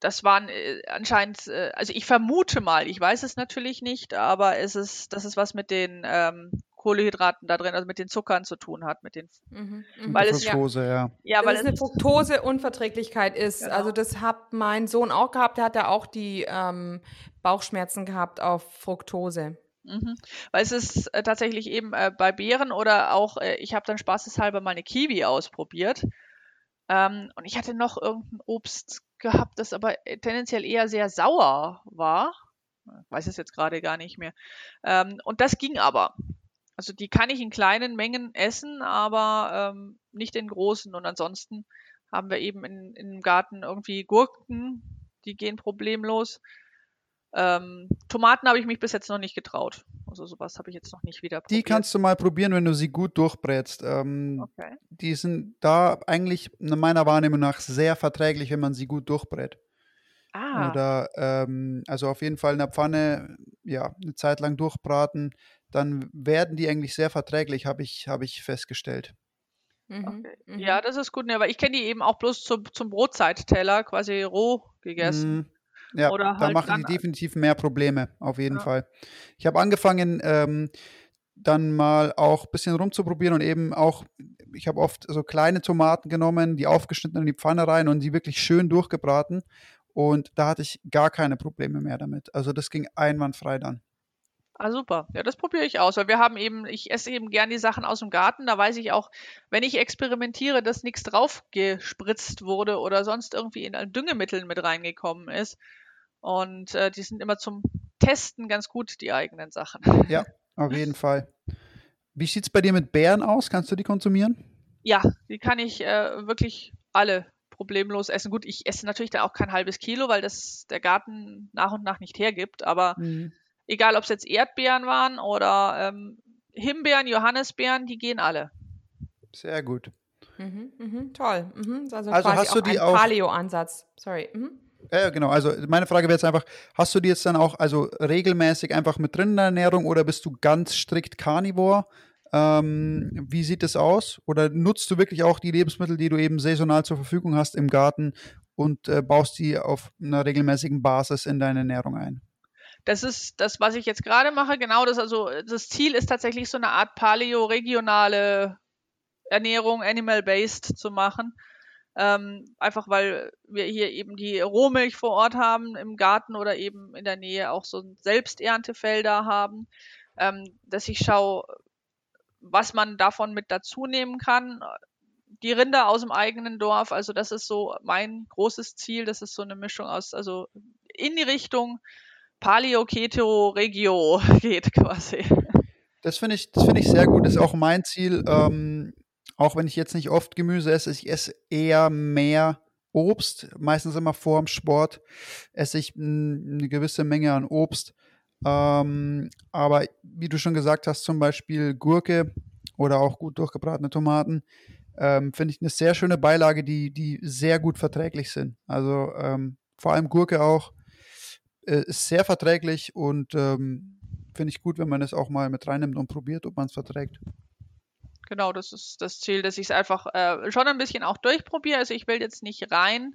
das waren äh, anscheinend, äh, also ich vermute mal, ich weiß es natürlich nicht, aber es ist, das ist was mit den ähm, Kohlehydraten da drin, also mit den Zuckern zu tun hat, mit den,
mhm, mhm. weil es Fructose, ja,
ja, weil es eine Fructoseunverträglichkeit ist. Genau. Also das hat mein Sohn auch gehabt, der hat ja auch die ähm, Bauchschmerzen gehabt auf Fructose.
Mhm. Weil es ist äh, tatsächlich eben äh, bei Beeren oder auch, äh, ich habe dann spaßeshalber mal eine Kiwi ausprobiert. Ähm, und ich hatte noch irgendein Obst gehabt, das aber äh, tendenziell eher sehr sauer war. Ich weiß es jetzt gerade gar nicht mehr. Ähm, und das ging aber. Also die kann ich in kleinen Mengen essen, aber ähm, nicht in großen. Und ansonsten haben wir eben in, im Garten irgendwie Gurken, die gehen problemlos. Ähm, Tomaten habe ich mich bis jetzt noch nicht getraut. Also sowas habe ich jetzt noch nicht wieder
probiert. Die kannst du mal probieren, wenn du sie gut durchbrätst. Ähm, okay. Die sind da eigentlich meiner Wahrnehmung nach sehr verträglich, wenn man sie gut durchbrät. Ah. Oder ähm, also auf jeden Fall in der Pfanne ja eine Zeit lang durchbraten, dann werden die eigentlich sehr verträglich, habe ich, hab ich festgestellt.
Mhm. Okay. Mhm. Ja, das ist gut, ne, aber ich kenne die eben auch bloß zum, zum Brotzeit-Teller quasi roh gegessen. Mhm.
Ja, Oder da halt machen die definitiv mehr Probleme, auf jeden ja. Fall. Ich habe angefangen, ähm, dann mal auch ein bisschen rumzuprobieren und eben auch, ich habe oft so kleine Tomaten genommen, die aufgeschnitten in die Pfanne rein und die wirklich schön durchgebraten. Und da hatte ich gar keine Probleme mehr damit. Also das ging einwandfrei dann.
Ah, super. Ja, das probiere ich aus, weil wir haben eben, ich esse eben gern die Sachen aus dem Garten. Da weiß ich auch, wenn ich experimentiere, dass nichts drauf gespritzt wurde oder sonst irgendwie in Düngemitteln mit reingekommen ist. Und äh, die sind immer zum Testen ganz gut, die eigenen Sachen.
Ja, auf jeden Fall. Wie sieht es bei dir mit Beeren aus? Kannst du die konsumieren?
Ja, die kann ich äh, wirklich alle problemlos essen. Gut, ich esse natürlich dann auch kein halbes Kilo, weil das der Garten nach und nach nicht hergibt. Aber mhm. egal, ob es jetzt Erdbeeren waren oder ähm, Himbeeren, Johannisbeeren, die gehen alle.
Sehr gut.
Mhm, mh, toll. Mhm,
also, also hast du die auch
Paleo-Ansatz. Sorry. Mhm.
Ja, genau. Also meine Frage wäre jetzt einfach, hast du die jetzt dann auch also regelmäßig einfach mit drin in der Ernährung oder bist du ganz strikt Carnivore? Ähm, wie sieht es aus? Oder nutzt du wirklich auch die Lebensmittel, die du eben saisonal zur Verfügung hast im Garten und äh, baust die auf einer regelmäßigen Basis in deine Ernährung ein?
Das ist das, was ich jetzt gerade mache. Genau das. Also das Ziel ist tatsächlich so eine Art Paleo-regionale Ernährung, animal-based zu machen. Ähm, einfach weil wir hier eben die Rohmilch vor Ort haben im Garten oder eben in der Nähe auch so Selbsterntefelder haben, ähm, dass ich schaue, was man davon mit dazu nehmen kann. Die Rinder aus dem eigenen Dorf, also das ist so mein großes Ziel. Das ist so eine Mischung aus, also in die Richtung Paleo, Keto, Regio geht quasi.
Das finde ich, das ich sehr gut. Das ist auch mein Ziel. Ähm, auch wenn ich jetzt nicht oft Gemüse esse, ich esse eher mehr Obst, meistens immer vor dem Sport esse ich eine gewisse Menge an Obst. Ähm, aber wie du schon gesagt hast, zum Beispiel Gurke oder auch gut durchgebratene Tomaten, ähm, finde ich eine sehr schöne Beilage, die, die sehr gut verträglich sind. Also ähm, vor allem Gurke auch äh, ist sehr verträglich und ähm, finde ich gut, wenn man es auch mal mit reinnimmt und probiert, ob man es verträgt.
Genau, das ist das Ziel, dass ich es einfach äh, schon ein bisschen auch durchprobiere. Also ich will jetzt nicht rein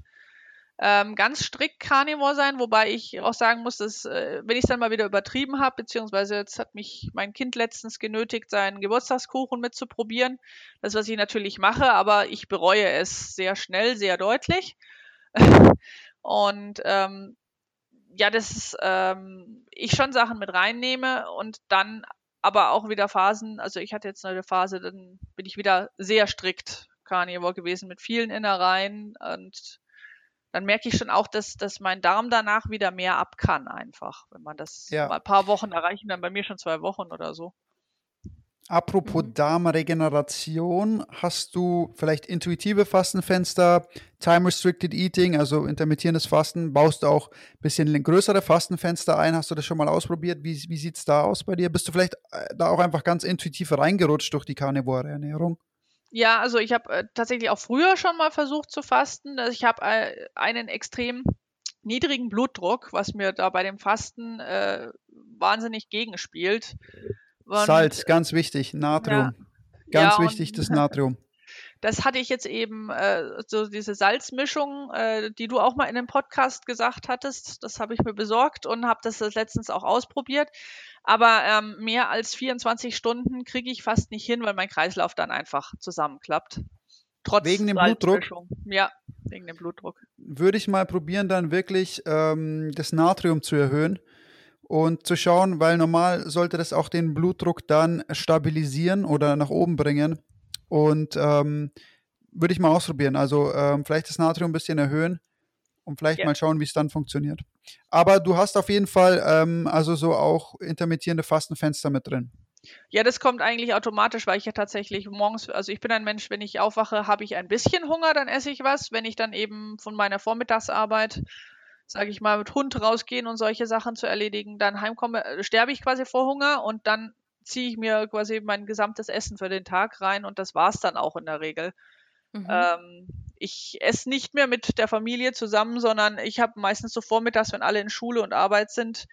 ähm, ganz strikt Carnivore sein, wobei ich auch sagen muss, dass äh, wenn ich es dann mal wieder übertrieben habe, beziehungsweise jetzt hat mich mein Kind letztens genötigt, seinen Geburtstagskuchen mitzuprobieren. Das, was ich natürlich mache, aber ich bereue es sehr schnell, sehr deutlich. und ähm, ja, dass ähm, ich schon Sachen mit reinnehme und dann aber auch wieder Phasen, also ich hatte jetzt eine Phase, dann bin ich wieder sehr strikt Carnivore gewesen mit vielen Innereien und dann merke ich schon auch, dass, dass mein Darm danach wieder mehr ab kann einfach, wenn man das ja. mal ein paar Wochen erreichen, dann bei mir schon zwei Wochen oder so.
Apropos mhm. Darmregeneration, hast du vielleicht intuitive Fastenfenster, Time-Restricted Eating, also intermittierendes Fasten? Baust du auch ein bisschen größere Fastenfenster ein? Hast du das schon mal ausprobiert? Wie, wie sieht es da aus bei dir? Bist du vielleicht äh, da auch einfach ganz intuitiv reingerutscht durch die karnivore Ernährung?
Ja, also ich habe äh, tatsächlich auch früher schon mal versucht zu fasten. Also ich habe äh, einen extrem niedrigen Blutdruck, was mir da bei dem Fasten äh, wahnsinnig gegenspielt.
Und, Salz, ganz wichtig, Natrium. Ja, ganz ja, wichtig, das Natrium.
Das hatte ich jetzt eben, äh, so diese Salzmischung, äh, die du auch mal in einem Podcast gesagt hattest, das habe ich mir besorgt und habe das letztens auch ausprobiert. Aber ähm, mehr als 24 Stunden kriege ich fast nicht hin, weil mein Kreislauf dann einfach zusammenklappt.
Trotz wegen dem Blutdruck?
Ja, wegen dem Blutdruck.
Würde ich mal probieren, dann wirklich ähm, das Natrium zu erhöhen und zu schauen, weil normal sollte das auch den Blutdruck dann stabilisieren oder nach oben bringen. Und ähm, würde ich mal ausprobieren. Also ähm, vielleicht das Natrium ein bisschen erhöhen und vielleicht ja. mal schauen, wie es dann funktioniert. Aber du hast auf jeden Fall ähm, also so auch intermittierende Fastenfenster mit drin.
Ja, das kommt eigentlich automatisch, weil ich ja tatsächlich morgens, also ich bin ein Mensch, wenn ich aufwache, habe ich ein bisschen Hunger, dann esse ich was. Wenn ich dann eben von meiner Vormittagsarbeit sage ich mal, mit Hund rausgehen und solche Sachen zu erledigen, dann heimkomme, äh, sterbe ich quasi vor Hunger und dann ziehe ich mir quasi mein gesamtes Essen für den Tag rein und das war's dann auch in der Regel. Mhm. Ähm, ich esse nicht mehr mit der Familie zusammen, sondern ich habe meistens so vormittags, wenn alle in Schule und Arbeit sind,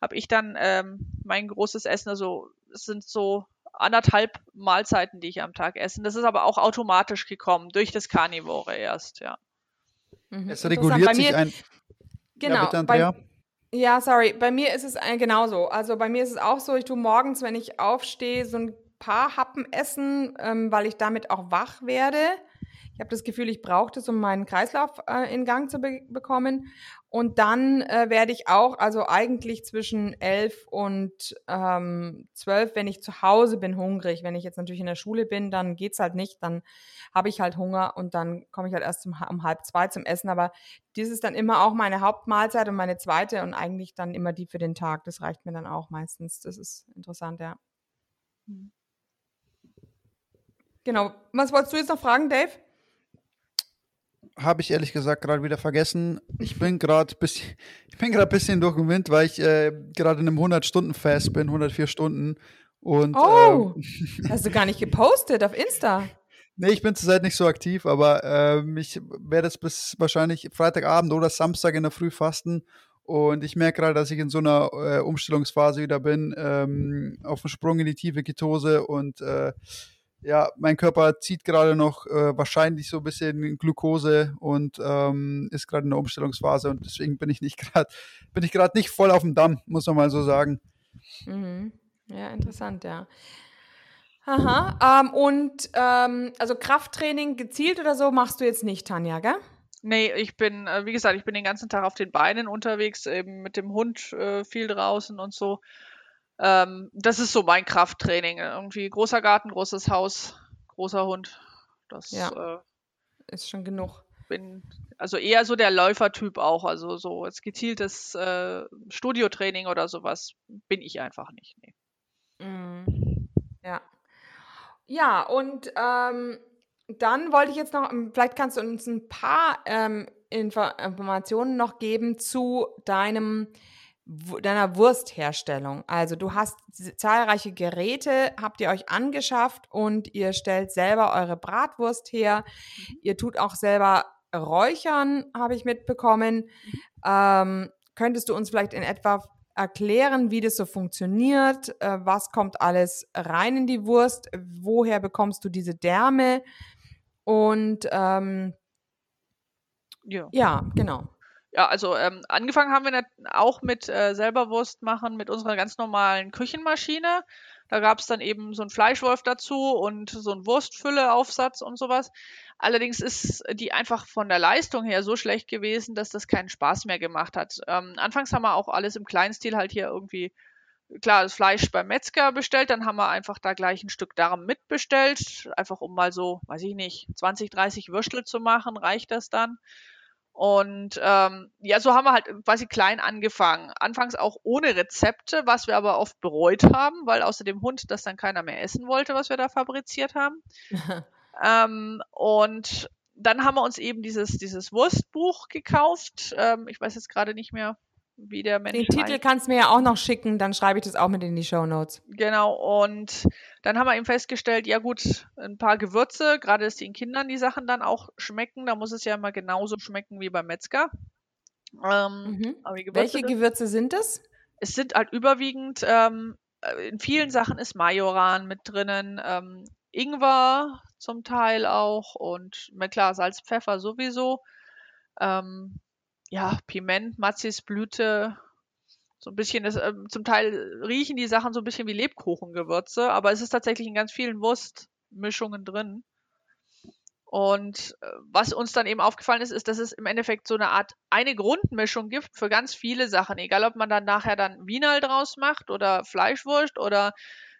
habe ich dann ähm, mein großes Essen. Also es sind so anderthalb Mahlzeiten, die ich am Tag esse. Das ist aber auch automatisch gekommen durch das Carnivore erst, ja.
Mhm. Es reguliert sich ein.
Genau. Ja, bitte, ja, sorry. Bei mir ist es äh, genauso. Also bei mir ist es auch so, ich tue morgens, wenn ich aufstehe, so ein paar Happen essen, ähm, weil ich damit auch wach werde. Ich habe das Gefühl, ich brauche das, um meinen Kreislauf äh, in Gang zu be bekommen. Und dann äh, werde ich auch, also eigentlich zwischen elf und ähm, zwölf, wenn ich zu Hause bin, hungrig. Wenn ich jetzt natürlich in der Schule bin, dann geht's halt nicht. Dann habe ich halt Hunger und dann komme ich halt erst um, um halb zwei zum Essen. Aber dies ist dann immer auch meine Hauptmahlzeit und meine zweite und eigentlich dann immer die für den Tag. Das reicht mir dann auch meistens. Das ist interessant, ja. Mhm. Genau. Was wolltest du jetzt noch fragen, Dave?
Habe ich ehrlich gesagt gerade wieder vergessen. Ich bin gerade bisschen, ich bin gerade ein bisschen durch den Wind, weil ich äh, gerade in einem 100-Stunden-Fast bin, 104 Stunden. Und,
oh, ähm, hast du gar nicht gepostet auf Insta?
Nee, ich bin zurzeit nicht so aktiv, aber ähm, ich werde es bis wahrscheinlich Freitagabend oder Samstag in der Früh fasten. Und ich merke gerade, dass ich in so einer äh, Umstellungsphase wieder bin, ähm, auf dem Sprung in die tiefe Ketose und äh, ja, mein Körper zieht gerade noch äh, wahrscheinlich so ein bisschen Glukose und ähm, ist gerade in der Umstellungsphase und deswegen bin ich nicht gerade, bin ich gerade nicht voll auf dem Damm, muss man mal so sagen.
Mhm. Ja, interessant, ja. Aha. Ähm, und ähm, also Krafttraining gezielt oder so machst du jetzt nicht, Tanja, gell?
Nee, ich bin, äh, wie gesagt, ich bin den ganzen Tag auf den Beinen unterwegs, eben mit dem Hund äh, viel draußen und so. Ähm, das ist so mein Krafttraining. Irgendwie großer Garten, großes Haus, großer Hund. Das
ja, äh, ist schon genug.
Bin also eher so der Läufertyp auch. Also so jetzt gezieltes äh, Studiotraining oder sowas bin ich einfach nicht. Nee.
Mm, ja. Ja, und ähm, dann wollte ich jetzt noch, vielleicht kannst du uns ein paar ähm, Informationen noch geben zu deinem deiner Wurstherstellung. Also du hast zahlreiche Geräte, habt ihr euch angeschafft und ihr stellt selber eure Bratwurst her. Mhm. Ihr tut auch selber Räuchern, habe ich mitbekommen. Ähm, könntest du uns vielleicht in etwa erklären, wie das so funktioniert? Äh, was kommt alles rein in die Wurst? Woher bekommst du diese Därme? Und ähm, ja. ja, genau.
Ja, also ähm, angefangen haben wir auch mit äh, selber Wurst machen mit unserer ganz normalen Küchenmaschine. Da gab es dann eben so einen Fleischwolf dazu und so einen Wurstfülleaufsatz und sowas. Allerdings ist die einfach von der Leistung her so schlecht gewesen, dass das keinen Spaß mehr gemacht hat. Ähm, anfangs haben wir auch alles im Kleinstil halt hier irgendwie, klar, das Fleisch beim Metzger bestellt, dann haben wir einfach da gleich ein Stück Darm mitbestellt, einfach um mal so, weiß ich nicht, 20, 30 Würstel zu machen, reicht das dann. Und ähm, ja, so haben wir halt quasi klein angefangen. Anfangs auch ohne Rezepte, was wir aber oft bereut haben, weil außer dem Hund das dann keiner mehr essen wollte, was wir da fabriziert haben. ähm, und dann haben wir uns eben dieses, dieses Wurstbuch gekauft. Ähm, ich weiß jetzt gerade nicht mehr, wie der Mensch.
Den Titel kannst du mir ja auch noch schicken, dann schreibe ich das auch mit in die Show Notes.
Genau, und dann haben wir eben festgestellt, ja gut, ein paar Gewürze, gerade dass den Kindern die Sachen dann auch schmecken, da muss es ja immer genauso schmecken wie beim Metzger.
Ähm, mhm. Gewürze Welche Gewürze sind es?
Es sind halt überwiegend, ähm, in vielen Sachen ist Majoran mit drinnen, ähm, Ingwer zum Teil auch und klar, Salz, Pfeffer sowieso. Ähm, ja, Piment, Matzisblüte, so ein bisschen, das, ähm, zum Teil riechen die Sachen so ein bisschen wie Lebkuchengewürze, aber es ist tatsächlich in ganz vielen Wurstmischungen drin. Und äh, was uns dann eben aufgefallen ist, ist, dass es im Endeffekt so eine Art eine Grundmischung gibt für ganz viele Sachen. Egal, ob man dann nachher dann Wienerl draus macht oder Fleischwurst oder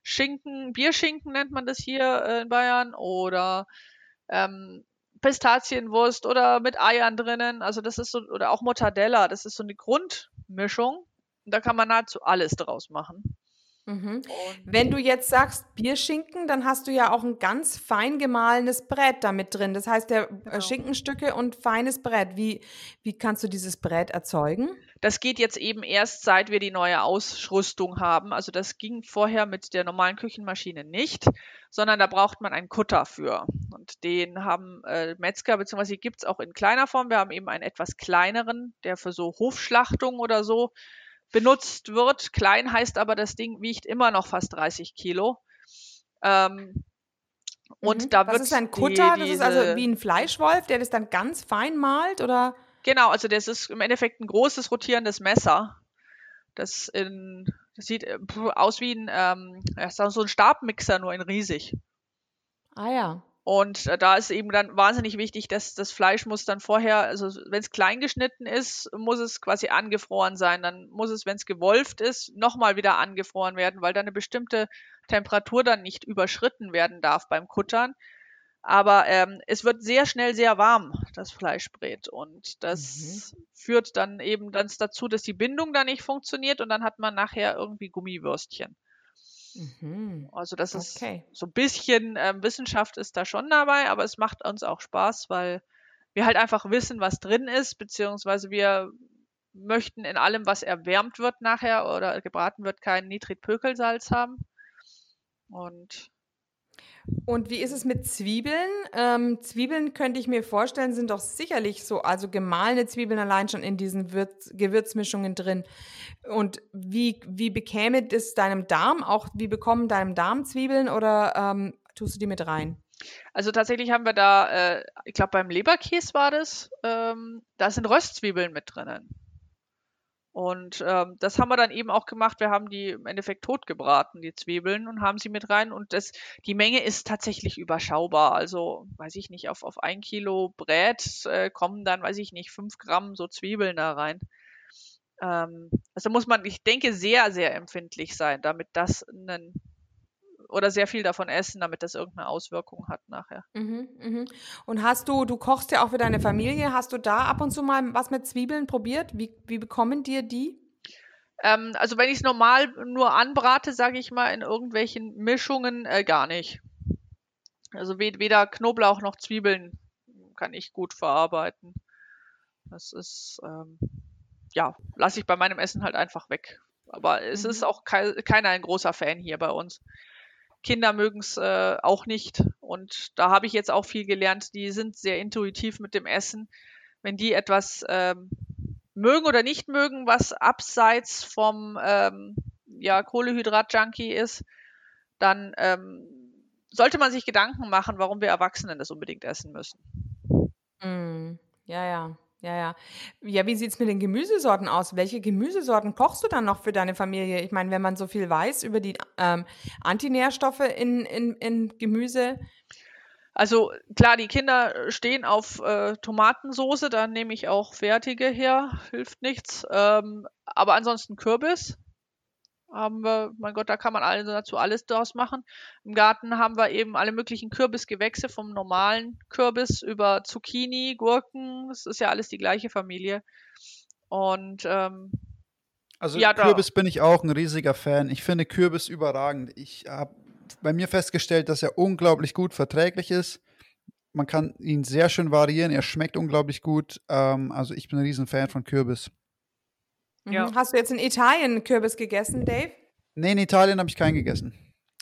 Schinken, Bierschinken nennt man das hier äh, in Bayern oder ähm, Pistazienwurst oder mit Eiern drinnen. Also das ist so, oder auch Mortadella, das ist so eine Grundmischung. Da kann man nahezu alles draus machen.
Mhm. Wenn du jetzt sagst Bierschinken, dann hast du ja auch ein ganz fein gemahlenes Brett damit drin. Das heißt, der äh, genau. Schinkenstücke und feines Brett. Wie, wie kannst du dieses Brett erzeugen?
Das geht jetzt eben erst, seit wir die neue Ausrüstung haben. Also das ging vorher mit der normalen Küchenmaschine nicht, sondern da braucht man einen Kutter für. Und den haben äh, Metzger, beziehungsweise gibt es auch in kleiner Form. Wir haben eben einen etwas kleineren, der für so Hofschlachtung oder so benutzt wird. Klein heißt aber, das Ding wiegt immer noch fast 30 Kilo. Ähm, und mhm. da
Was ist ein Kutter? Die, das ist also wie ein Fleischwolf, der das dann ganz fein malt, oder?
Genau, also das ist im Endeffekt ein großes rotierendes Messer. Das, in, das sieht aus wie ein, ähm, so ein Stabmixer, nur in riesig.
Ah ja.
Und äh, da ist eben dann wahnsinnig wichtig, dass das Fleisch muss dann vorher, also wenn es klein geschnitten ist, muss es quasi angefroren sein. Dann muss es, wenn es gewolft ist, nochmal wieder angefroren werden, weil da eine bestimmte Temperatur dann nicht überschritten werden darf beim Kuttern. Aber ähm, es wird sehr schnell sehr warm, das Fleischbrät. Und das mhm. führt dann eben dann dazu, dass die Bindung da nicht funktioniert und dann hat man nachher irgendwie Gummiwürstchen. Mhm. Also das ist okay. so ein bisschen ähm, Wissenschaft ist da schon dabei, aber es macht uns auch Spaß, weil wir halt einfach wissen, was drin ist, beziehungsweise wir möchten in allem, was erwärmt wird nachher oder gebraten wird, kein Nitritpökelsalz haben. Und
und wie ist es mit Zwiebeln? Ähm, Zwiebeln könnte ich mir vorstellen, sind doch sicherlich so, also gemahlene Zwiebeln allein schon in diesen Würz Gewürzmischungen drin. Und wie, wie bekäme es deinem Darm auch, wie bekommen deinem Darm Zwiebeln oder ähm, tust du die mit rein?
Also tatsächlich haben wir da, äh, ich glaube beim Leberkäse war das, ähm, da sind Röstzwiebeln mit drinnen. Und ähm, das haben wir dann eben auch gemacht. Wir haben die im Endeffekt totgebraten, die Zwiebeln, und haben sie mit rein. Und das, die Menge ist tatsächlich überschaubar. Also, weiß ich nicht, auf, auf ein Kilo Brät äh, kommen dann, weiß ich nicht, fünf Gramm so Zwiebeln da rein. Ähm, also muss man, ich denke, sehr, sehr empfindlich sein, damit das einen oder sehr viel davon essen, damit das irgendeine Auswirkung hat nachher.
Mhm, mhm. Und hast du, du kochst ja auch für deine Familie, hast du da ab und zu mal was mit Zwiebeln probiert? Wie, wie bekommen dir die?
Ähm, also wenn ich es normal nur anbrate, sage ich mal, in irgendwelchen Mischungen äh, gar nicht. Also weder Knoblauch noch Zwiebeln kann ich gut verarbeiten. Das ist, ähm, ja, lasse ich bei meinem Essen halt einfach weg. Aber es mhm. ist auch ke keiner ein großer Fan hier bei uns. Kinder mögen es äh, auch nicht. Und da habe ich jetzt auch viel gelernt. Die sind sehr intuitiv mit dem Essen. Wenn die etwas ähm, mögen oder nicht mögen, was abseits vom ähm, ja, Kohlehydrat-Junkie ist, dann ähm, sollte man sich Gedanken machen, warum wir Erwachsenen das unbedingt essen müssen.
Mm, ja, ja. Ja, ja. Ja, wie sieht's mit den Gemüsesorten aus? Welche Gemüsesorten kochst du dann noch für deine Familie? Ich meine, wenn man so viel weiß über die ähm, Antinährstoffe in, in, in Gemüse.
Also klar, die Kinder stehen auf äh, Tomatensoße, da nehme ich auch fertige her, hilft nichts. Ähm, aber ansonsten Kürbis haben wir, mein Gott, da kann man also dazu alles draus machen. Im Garten haben wir eben alle möglichen Kürbisgewächse vom normalen Kürbis über Zucchini, Gurken, es ist ja alles die gleiche Familie. Und ähm,
also ja, Kürbis da. bin ich auch ein riesiger Fan. Ich finde Kürbis überragend. Ich habe bei mir festgestellt, dass er unglaublich gut verträglich ist. Man kann ihn sehr schön variieren. Er schmeckt unglaublich gut. Ähm, also ich bin ein riesen Fan von Kürbis.
Ja. Mhm. Hast du jetzt in Italien Kürbis gegessen, Dave?
Nee, in Italien habe ich keinen gegessen.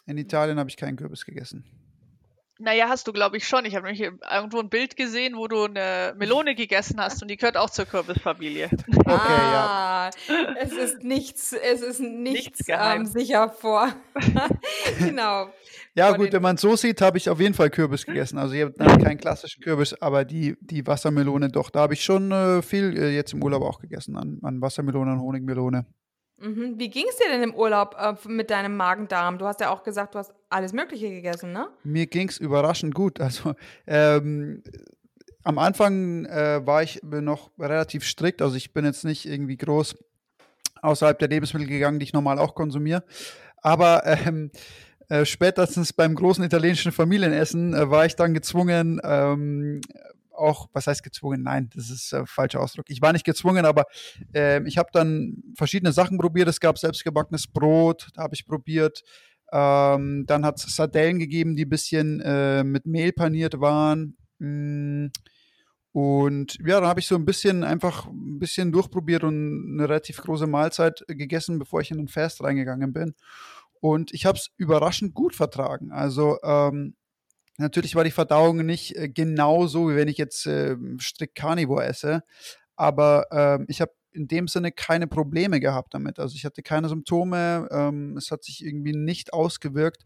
In Italien habe ich keinen Kürbis gegessen.
Naja, hast du, glaube ich, schon. Ich habe nämlich irgendwo ein Bild gesehen, wo du eine Melone gegessen hast und die gehört auch zur Kürbisfamilie.
Okay, ah, ja. Es ist nichts, es ist nichts, nichts ähm, sicher vor. genau.
Ja, gut, wenn man es so sieht, habe ich auf jeden Fall Kürbis gegessen. Also ich habe keinen klassischen Kürbis, aber die, die Wassermelone doch. Da habe ich schon äh, viel äh, jetzt im Urlaub auch gegessen an, an Wassermelone und Honigmelone.
Mhm. Wie ging es dir denn im Urlaub äh, mit deinem Magen-Darm? Du hast ja auch gesagt, du hast alles Mögliche gegessen, ne?
Mir ging es überraschend gut. Also ähm, am Anfang äh, war ich noch relativ strikt. Also ich bin jetzt nicht irgendwie groß außerhalb der Lebensmittel gegangen, die ich normal auch konsumiere. Aber ähm, äh, spätestens beim großen italienischen Familienessen äh, war ich dann gezwungen, ähm, auch, was heißt gezwungen? Nein, das ist äh, falscher Ausdruck. Ich war nicht gezwungen, aber äh, ich habe dann verschiedene Sachen probiert. Es gab selbstgebackenes Brot, da habe ich probiert. Ähm, dann hat es Sardellen gegeben, die ein bisschen äh, mit Mehl paniert waren. Mm. Und ja, dann habe ich so ein bisschen einfach ein bisschen durchprobiert und eine relativ große Mahlzeit gegessen, bevor ich in den Fast reingegangen bin. Und ich habe es überraschend gut vertragen. Also ähm, Natürlich war die Verdauung nicht äh, genauso, wie wenn ich jetzt äh, strikt Carnivore esse, aber äh, ich habe in dem Sinne keine Probleme gehabt damit. Also ich hatte keine Symptome, ähm, es hat sich irgendwie nicht ausgewirkt.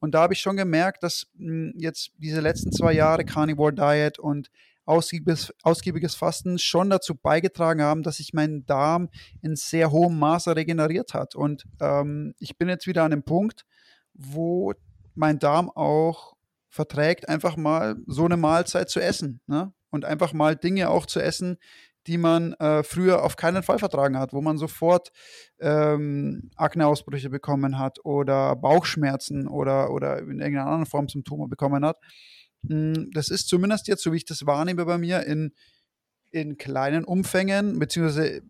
Und da habe ich schon gemerkt, dass mh, hm, jetzt diese letzten zwei Jahre Carnivore Diet und ausgiebiges, ausgiebiges Fasten schon dazu beigetragen haben, dass sich mein Darm in sehr hohem Maße regeneriert hat. Und ähm, ich bin jetzt wieder an dem Punkt, wo mein Darm auch verträgt, einfach mal so eine Mahlzeit zu essen. Ne? Und einfach mal Dinge auch zu essen, die man äh, früher auf keinen Fall vertragen hat, wo man sofort ähm, Akneausbrüche bekommen hat oder Bauchschmerzen oder, oder in irgendeiner anderen Form Symptome bekommen hat. Hm, das ist zumindest jetzt, so wie ich das wahrnehme bei mir, in, in kleinen Umfängen, beziehungsweise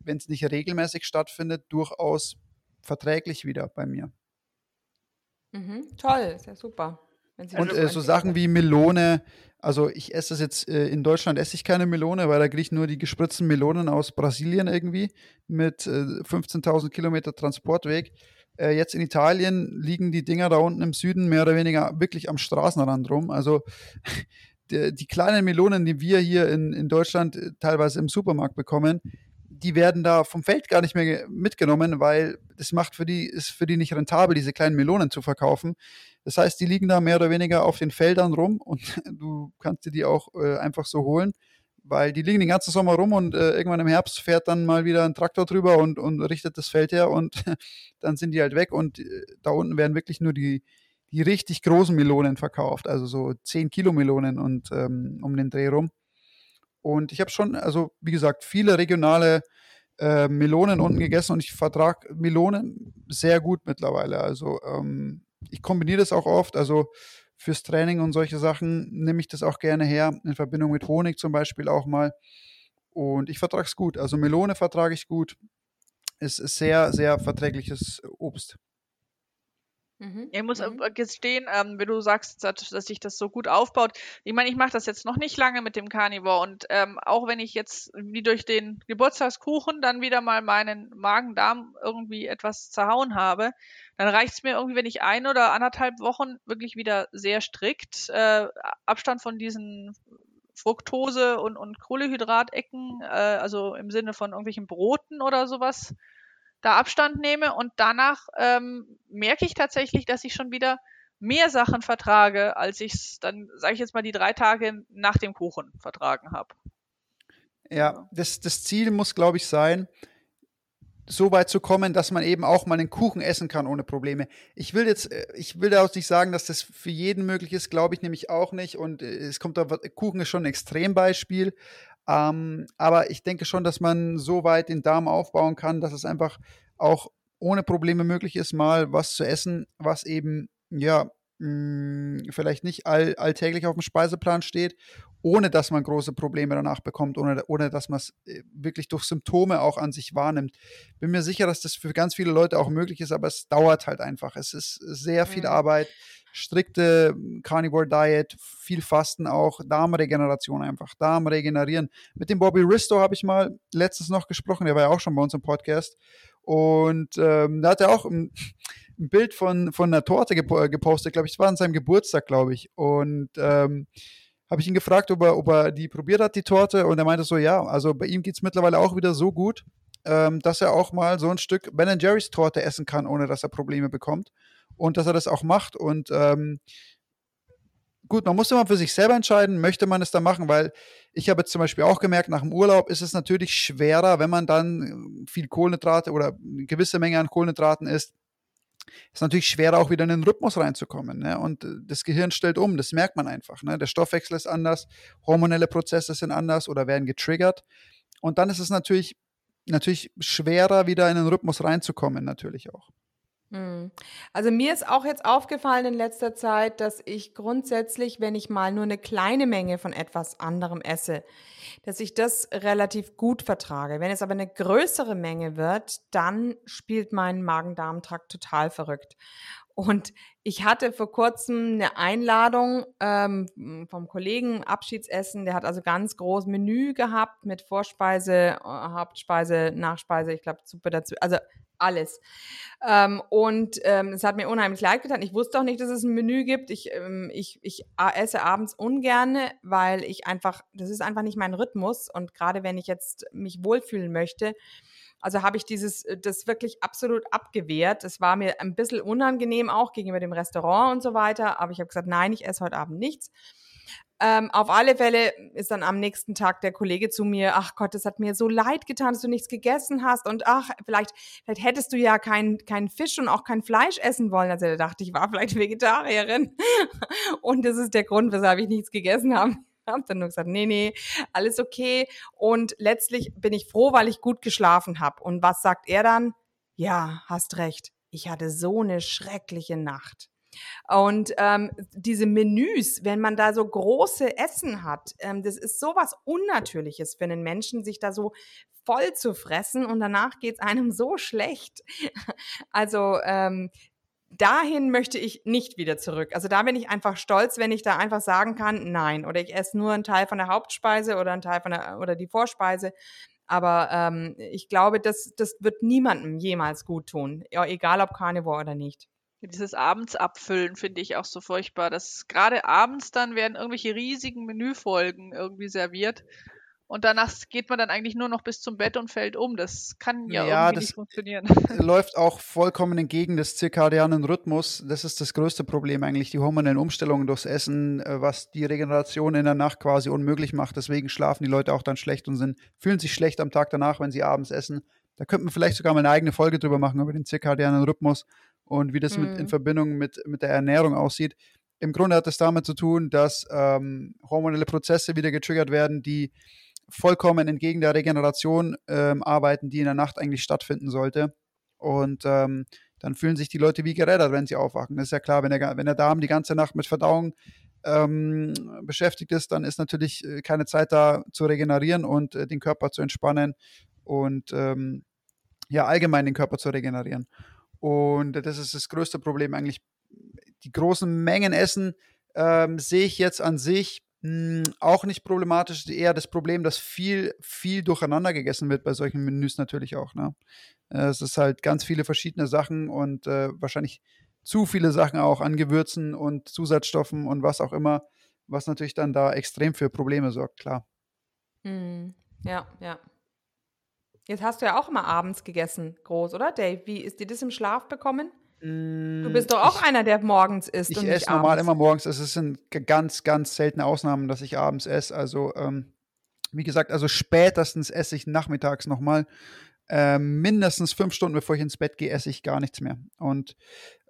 wenn es nicht regelmäßig stattfindet, durchaus verträglich wieder bei mir.
Mhm, toll, ja super.
Und äh, so Sachen wie Melone, also ich esse das jetzt, äh, in Deutschland esse ich keine Melone, weil da kriege ich nur die gespritzten Melonen aus Brasilien irgendwie mit äh, 15.000 Kilometer Transportweg. Äh, jetzt in Italien liegen die Dinger da unten im Süden mehr oder weniger wirklich am Straßenrand rum. Also die, die kleinen Melonen, die wir hier in, in Deutschland äh, teilweise im Supermarkt bekommen, die werden da vom Feld gar nicht mehr mitgenommen, weil das macht für die, ist für die nicht rentabel, diese kleinen Melonen zu verkaufen. Das heißt, die liegen da mehr oder weniger auf den Feldern rum und du kannst dir die auch äh, einfach so holen, weil die liegen den ganzen Sommer rum und äh, irgendwann im Herbst fährt dann mal wieder ein Traktor drüber und, und richtet das Feld her und dann sind die halt weg und äh, da unten werden wirklich nur die, die richtig großen Melonen verkauft, also so 10 Kilo Melonen und ähm, um den Dreh rum. Und ich habe schon, also wie gesagt, viele regionale äh, Melonen unten gegessen und ich vertrage Melonen sehr gut mittlerweile. Also ähm, ich kombiniere das auch oft. Also fürs Training und solche Sachen nehme ich das auch gerne her, in Verbindung mit Honig zum Beispiel auch mal. Und ich vertrage es gut. Also Melone vertrage ich gut. Es ist sehr, sehr verträgliches Obst.
Mhm. Ich muss mhm. gestehen, ähm, wenn du sagst, dass, dass, sich das so gut aufbaut. Ich meine, ich mache das jetzt noch nicht lange mit dem Carnivore und ähm, auch wenn ich jetzt wie durch den Geburtstagskuchen dann wieder mal meinen Magen-Darm irgendwie etwas zerhauen habe, dann reicht es mir irgendwie, wenn ich ein oder anderthalb Wochen wirklich wieder sehr strikt äh, Abstand von diesen Fructose- und, und Kohlehydratecken, äh, also im Sinne von irgendwelchen Broten oder sowas, da Abstand nehme und danach ähm, merke ich tatsächlich, dass ich schon wieder mehr Sachen vertrage, als ich es dann, sage ich jetzt mal, die drei Tage nach dem Kuchen vertragen habe.
Ja, das, das Ziel muss, glaube ich, sein, so weit zu kommen, dass man eben auch mal einen Kuchen essen kann ohne Probleme. Ich will jetzt, äh, ich will daraus nicht sagen, dass das für jeden möglich ist, glaube ich nämlich auch nicht. Und äh, es kommt da, Kuchen ist schon ein Extrembeispiel. Ähm, aber ich denke schon, dass man so weit den Darm aufbauen kann, dass es einfach auch ohne Probleme möglich ist, mal was zu essen, was eben, ja, mh, hm, vielleicht nicht all, alltäglich auf dem Speiseplan steht, ohne dass man große Probleme danach bekommt, ohne, ohne dass man es äh, wirklich durch Symptome auch an sich wahrnimmt. Bin mir sicher, dass das für ganz viele Leute auch möglich ist, aber es dauert halt einfach. Es ist sehr viel mhm. Arbeit strikte Carnivore Diet, viel Fasten auch, Darmregeneration einfach, Darm regenerieren. Mit dem Bobby Risto habe ich mal letztens noch gesprochen, der war ja auch schon bei uns im Podcast. Und ähm, da hat er auch ein, ein Bild von, von einer Torte gepostet, glaube ich, es war an seinem Geburtstag, glaube ich. Und ähm, habe ich ihn gefragt, ob er, ob er die probiert hat, die Torte. Und er meinte so, ja, also bei ihm geht es mittlerweile auch wieder so gut, ähm, dass er auch mal so ein Stück Ben Jerry's Torte essen kann, ohne dass er Probleme bekommt und dass er das auch macht. Und ähm, gut, man muss immer für sich selber entscheiden, möchte man es da machen, weil ich habe jetzt zum Beispiel auch gemerkt, nach dem Urlaub ist es natürlich schwerer, wenn man dann viel Kohlenhydrate oder eine gewisse Menge an Kohlenhydraten isst. Ist natürlich schwerer, auch wieder in den Rhythmus reinzukommen. Ne? Und äh, das Gehirn stellt um, das merkt man einfach. Ne? Der Stoffwechsel ist anders, hormonelle Prozesse sind anders oder werden getriggert. Und dann ist es natürlich, natürlich schwerer, wieder in den Rhythmus reinzukommen, natürlich auch.
Mhm. Also mir ist auch jetzt aufgefallen in letzter Zeit, dass ich grundsätzlich, wenn ich mal nur eine kleine Menge von etwas anderem esse, dass ich das relativ gut vertrage. Wenn es aber eine größere Menge wird, dann spielt mein Magen-Darm-Trakt total verrückt. Und ich hatte vor kurzem eine Einladung ähm, vom Kollegen Abschiedsessen. Der hat also ganz groß Menü gehabt mit Vorspeise, äh, Hauptspeise, Nachspeise, ich glaube Suppe dazu. Also alles. Ähm, und ähm, es hat mir unheimlich leid getan. Ich wusste auch nicht, dass es ein Menü gibt. Ich, ähm, ich, ich esse abends ungerne, weil ich einfach, das ist einfach nicht mein Rhythmus. Und gerade wenn ich jetzt mich wohlfühlen möchte, also habe ich dieses, äh, das wirklich absolut abgewehrt. Es war mir ein bisschen unangenehm auch gegenüber dem Restaurant und so weiter. Aber ich habe gesagt, nein, ich esse heute Abend nichts. Ähm, auf alle Fälle ist dann am nächsten Tag der Kollege zu mir, ach Gott, es hat mir so leid getan, dass du nichts gegessen hast und ach, vielleicht, vielleicht hättest du ja keinen kein Fisch und auch kein Fleisch essen wollen. Also er dachte, ich war vielleicht Vegetarierin und das ist der Grund, weshalb ich nichts gegessen habe. Habe dann nur gesagt, nee, nee, alles okay. Und letztlich bin ich froh, weil ich gut geschlafen habe. Und was sagt er dann? Ja, hast recht. Ich hatte so eine schreckliche Nacht. Und ähm, diese Menüs, wenn man da so große Essen hat, ähm, das ist sowas Unnatürliches für einen Menschen, sich da so voll zu fressen und danach geht es einem so schlecht. Also ähm, dahin möchte ich nicht wieder zurück. Also da bin ich einfach stolz, wenn ich da einfach sagen kann, nein, oder ich esse nur einen Teil von der Hauptspeise oder einen Teil von der oder die Vorspeise. Aber ähm, ich glaube, das, das wird niemandem jemals gut tun, egal ob Carnivore oder nicht.
Dieses abends abfüllen finde ich auch so furchtbar. Das gerade abends dann werden irgendwelche riesigen Menüfolgen irgendwie serviert. Und danach geht man dann eigentlich nur noch bis zum Bett und fällt um. Das kann ja, ja irgendwie nicht funktionieren.
Läuft auch vollkommen entgegen des zirkadianen Rhythmus. Das ist das größte Problem eigentlich, die hormonellen Umstellungen durchs Essen, äh, was die Regeneration in der Nacht quasi unmöglich macht. Deswegen schlafen die Leute auch dann schlecht und sind, fühlen sich schlecht am Tag danach, wenn sie abends essen. Da könnte man vielleicht sogar mal eine eigene Folge drüber machen, über den zirkadianen Rhythmus und wie das mhm. mit, in mhm. Verbindung mit, mit der Ernährung aussieht. Im Grunde hat es damit zu tun, dass ähm, hormonelle Prozesse wieder getriggert werden, die vollkommen entgegen der Regeneration ähm, arbeiten, die in der Nacht eigentlich stattfinden sollte. Und ähm, dann fühlen sich die Leute wie gerädert, wenn sie aufwachen. Das ist ja klar, wenn der, wenn der Darm die ganze Nacht mit Verdauung ähm, beschäftigt ist, dann ist natürlich äh, keine Zeit da zu regenerieren und äh, den Körper zu entspannen und ähm, ja, allgemein den Körper zu regenerieren. Und das ist das größte Problem eigentlich. Die großen Mengen Essen ähm, sehe ich jetzt an sich hm, auch nicht problematisch. Eher das Problem, dass viel, viel durcheinander gegessen wird bei solchen Menüs natürlich auch. Ne? Es ist halt ganz viele verschiedene Sachen und äh, wahrscheinlich zu viele Sachen auch an Gewürzen und Zusatzstoffen und was auch immer, was natürlich dann da extrem für Probleme sorgt, klar.
Mm, ja, ja. Jetzt hast du ja auch immer abends gegessen, groß, oder Dave? Wie ist dir das im Schlaf bekommen? Mm, du bist doch auch ich, einer, der morgens isst.
Ich esse normal immer morgens. Es sind ganz, ganz seltene Ausnahmen, dass ich abends esse. Also, ähm, wie gesagt, also spätestens esse ich nachmittags nochmal. Ähm, mindestens fünf Stunden bevor ich ins Bett gehe, esse ich gar nichts mehr. Und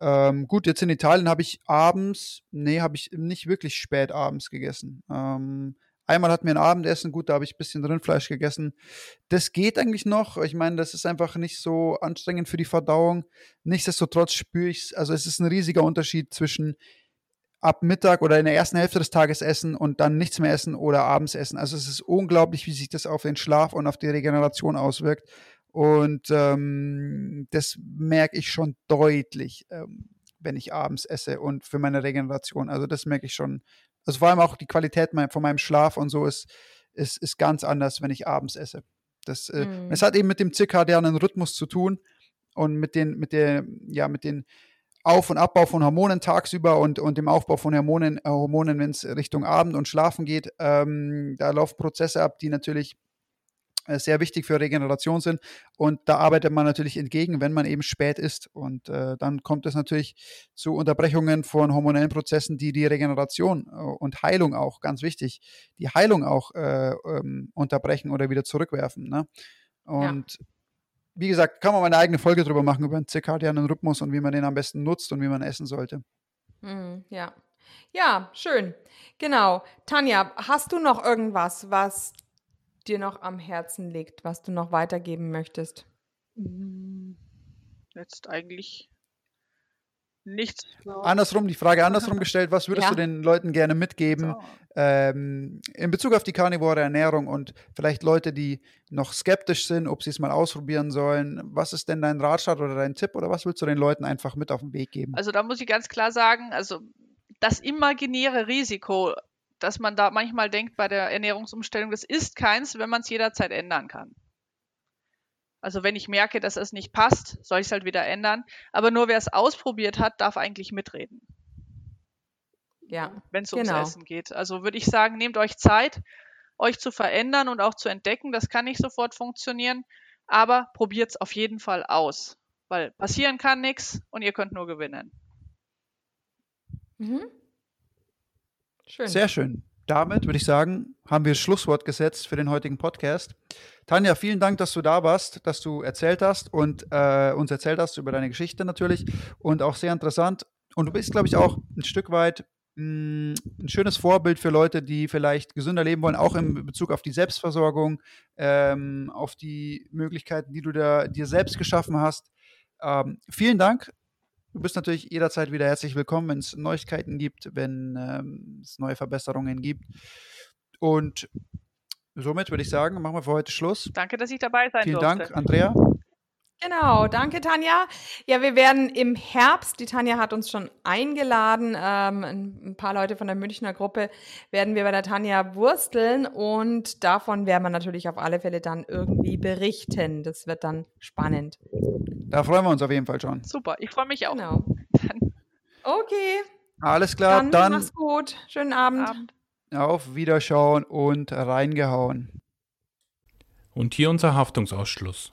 ähm, gut, jetzt in Italien habe ich abends, nee, habe ich nicht wirklich spät abends gegessen. Ähm, Einmal hatten wir ein Abendessen, gut, da habe ich ein bisschen Rindfleisch gegessen. Das geht eigentlich noch. Ich meine, das ist einfach nicht so anstrengend für die Verdauung. Nichtsdestotrotz spüre ich es, also es ist ein riesiger Unterschied zwischen ab Mittag oder in der ersten Hälfte des Tages essen und dann nichts mehr essen oder abends essen. Also es ist unglaublich, wie sich das auf den Schlaf und auf die Regeneration auswirkt. Und ähm, das merke ich schon deutlich, ähm, wenn ich abends esse und für meine Regeneration. Also das merke ich schon also vor allem auch die Qualität von meinem Schlaf und so ist, ist, ist ganz anders, wenn ich abends esse. Das, äh, mm. Es hat eben mit dem zirkadianen Rhythmus zu tun und mit den, mit der, ja, mit den Auf- und Abbau von Hormonen tagsüber und, und dem Aufbau von Hormonen, äh, Hormonen wenn es Richtung Abend und Schlafen geht. Ähm, da laufen Prozesse ab, die natürlich sehr wichtig für Regeneration sind. Und da arbeitet man natürlich entgegen, wenn man eben spät ist. Und äh, dann kommt es natürlich zu Unterbrechungen von hormonellen Prozessen, die die Regeneration äh, und Heilung auch, ganz wichtig, die Heilung auch äh, ähm, unterbrechen oder wieder zurückwerfen. Ne? Und ja. wie gesagt, kann man mal eine eigene Folge drüber machen, über den zirkadianen Rhythmus und wie man den am besten nutzt und wie man essen sollte.
Mhm, ja. Ja, schön. Genau. Tanja, hast du noch irgendwas, was dir noch am Herzen liegt, was du noch weitergeben möchtest?
Hm, jetzt eigentlich nichts.
Andersrum, die Frage andersrum gestellt, was würdest ja. du den Leuten gerne mitgeben so. ähm, in Bezug auf die karnivore Ernährung und vielleicht Leute, die noch skeptisch sind, ob sie es mal ausprobieren sollen. Was ist denn dein Ratschlag oder dein Tipp oder was willst du den Leuten einfach mit auf den Weg geben?
Also da muss ich ganz klar sagen, also das imaginäre Risiko, dass man da manchmal denkt bei der Ernährungsumstellung, das ist keins, wenn man es jederzeit ändern kann. Also wenn ich merke, dass es nicht passt, soll ich es halt wieder ändern. Aber nur wer es ausprobiert hat, darf eigentlich mitreden.
Ja.
Wenn es ums genau. Essen geht. Also würde ich sagen, nehmt euch Zeit, euch zu verändern und auch zu entdecken. Das kann nicht sofort funktionieren. Aber probiert es auf jeden Fall aus. Weil passieren kann nichts und ihr könnt nur gewinnen.
Mhm.
Schön. Sehr schön. Damit würde ich sagen, haben wir Schlusswort gesetzt für den heutigen Podcast. Tanja, vielen Dank, dass du da warst, dass du erzählt hast und äh, uns erzählt hast über deine Geschichte natürlich und auch sehr interessant. Und du bist, glaube ich, auch ein Stück weit mh, mm, ein schönes Vorbild für Leute, die vielleicht gesünder leben wollen, auch in Bezug auf die Selbstversorgung, ähm, auf die Möglichkeiten, die du da, dir selbst geschaffen hast. Ähm, vielen Dank. Du bist natürlich jederzeit wieder herzlich willkommen, wenn es Neuigkeiten gibt, wenn ähm, es neue Verbesserungen gibt. Und somit würde ich sagen, machen wir für heute Schluss.
Danke, dass ich dabei sein
Vielen
durfte.
Dank, Andrea.
Genau, danke Tanja. Ja, wir werden im Herbst, die Tanja hat uns schon eingeladen, ähm, ein paar Leute von der Münchner Gruppe werden wir bei der Tanja wursteln und davon werden wir natürlich auf alle Fälle dann irgendwie berichten. Das wird dann spannend.
Da freuen wir uns auf jeden Fall schon.
Super, ich freue mich auch.
Genau. Okay.
Alles klar,
dann,
dann
mach's gut. Schönen Abend. Abend.
Auf Wiederschauen und reingehauen.
Und hier unser Haftungsausschluss.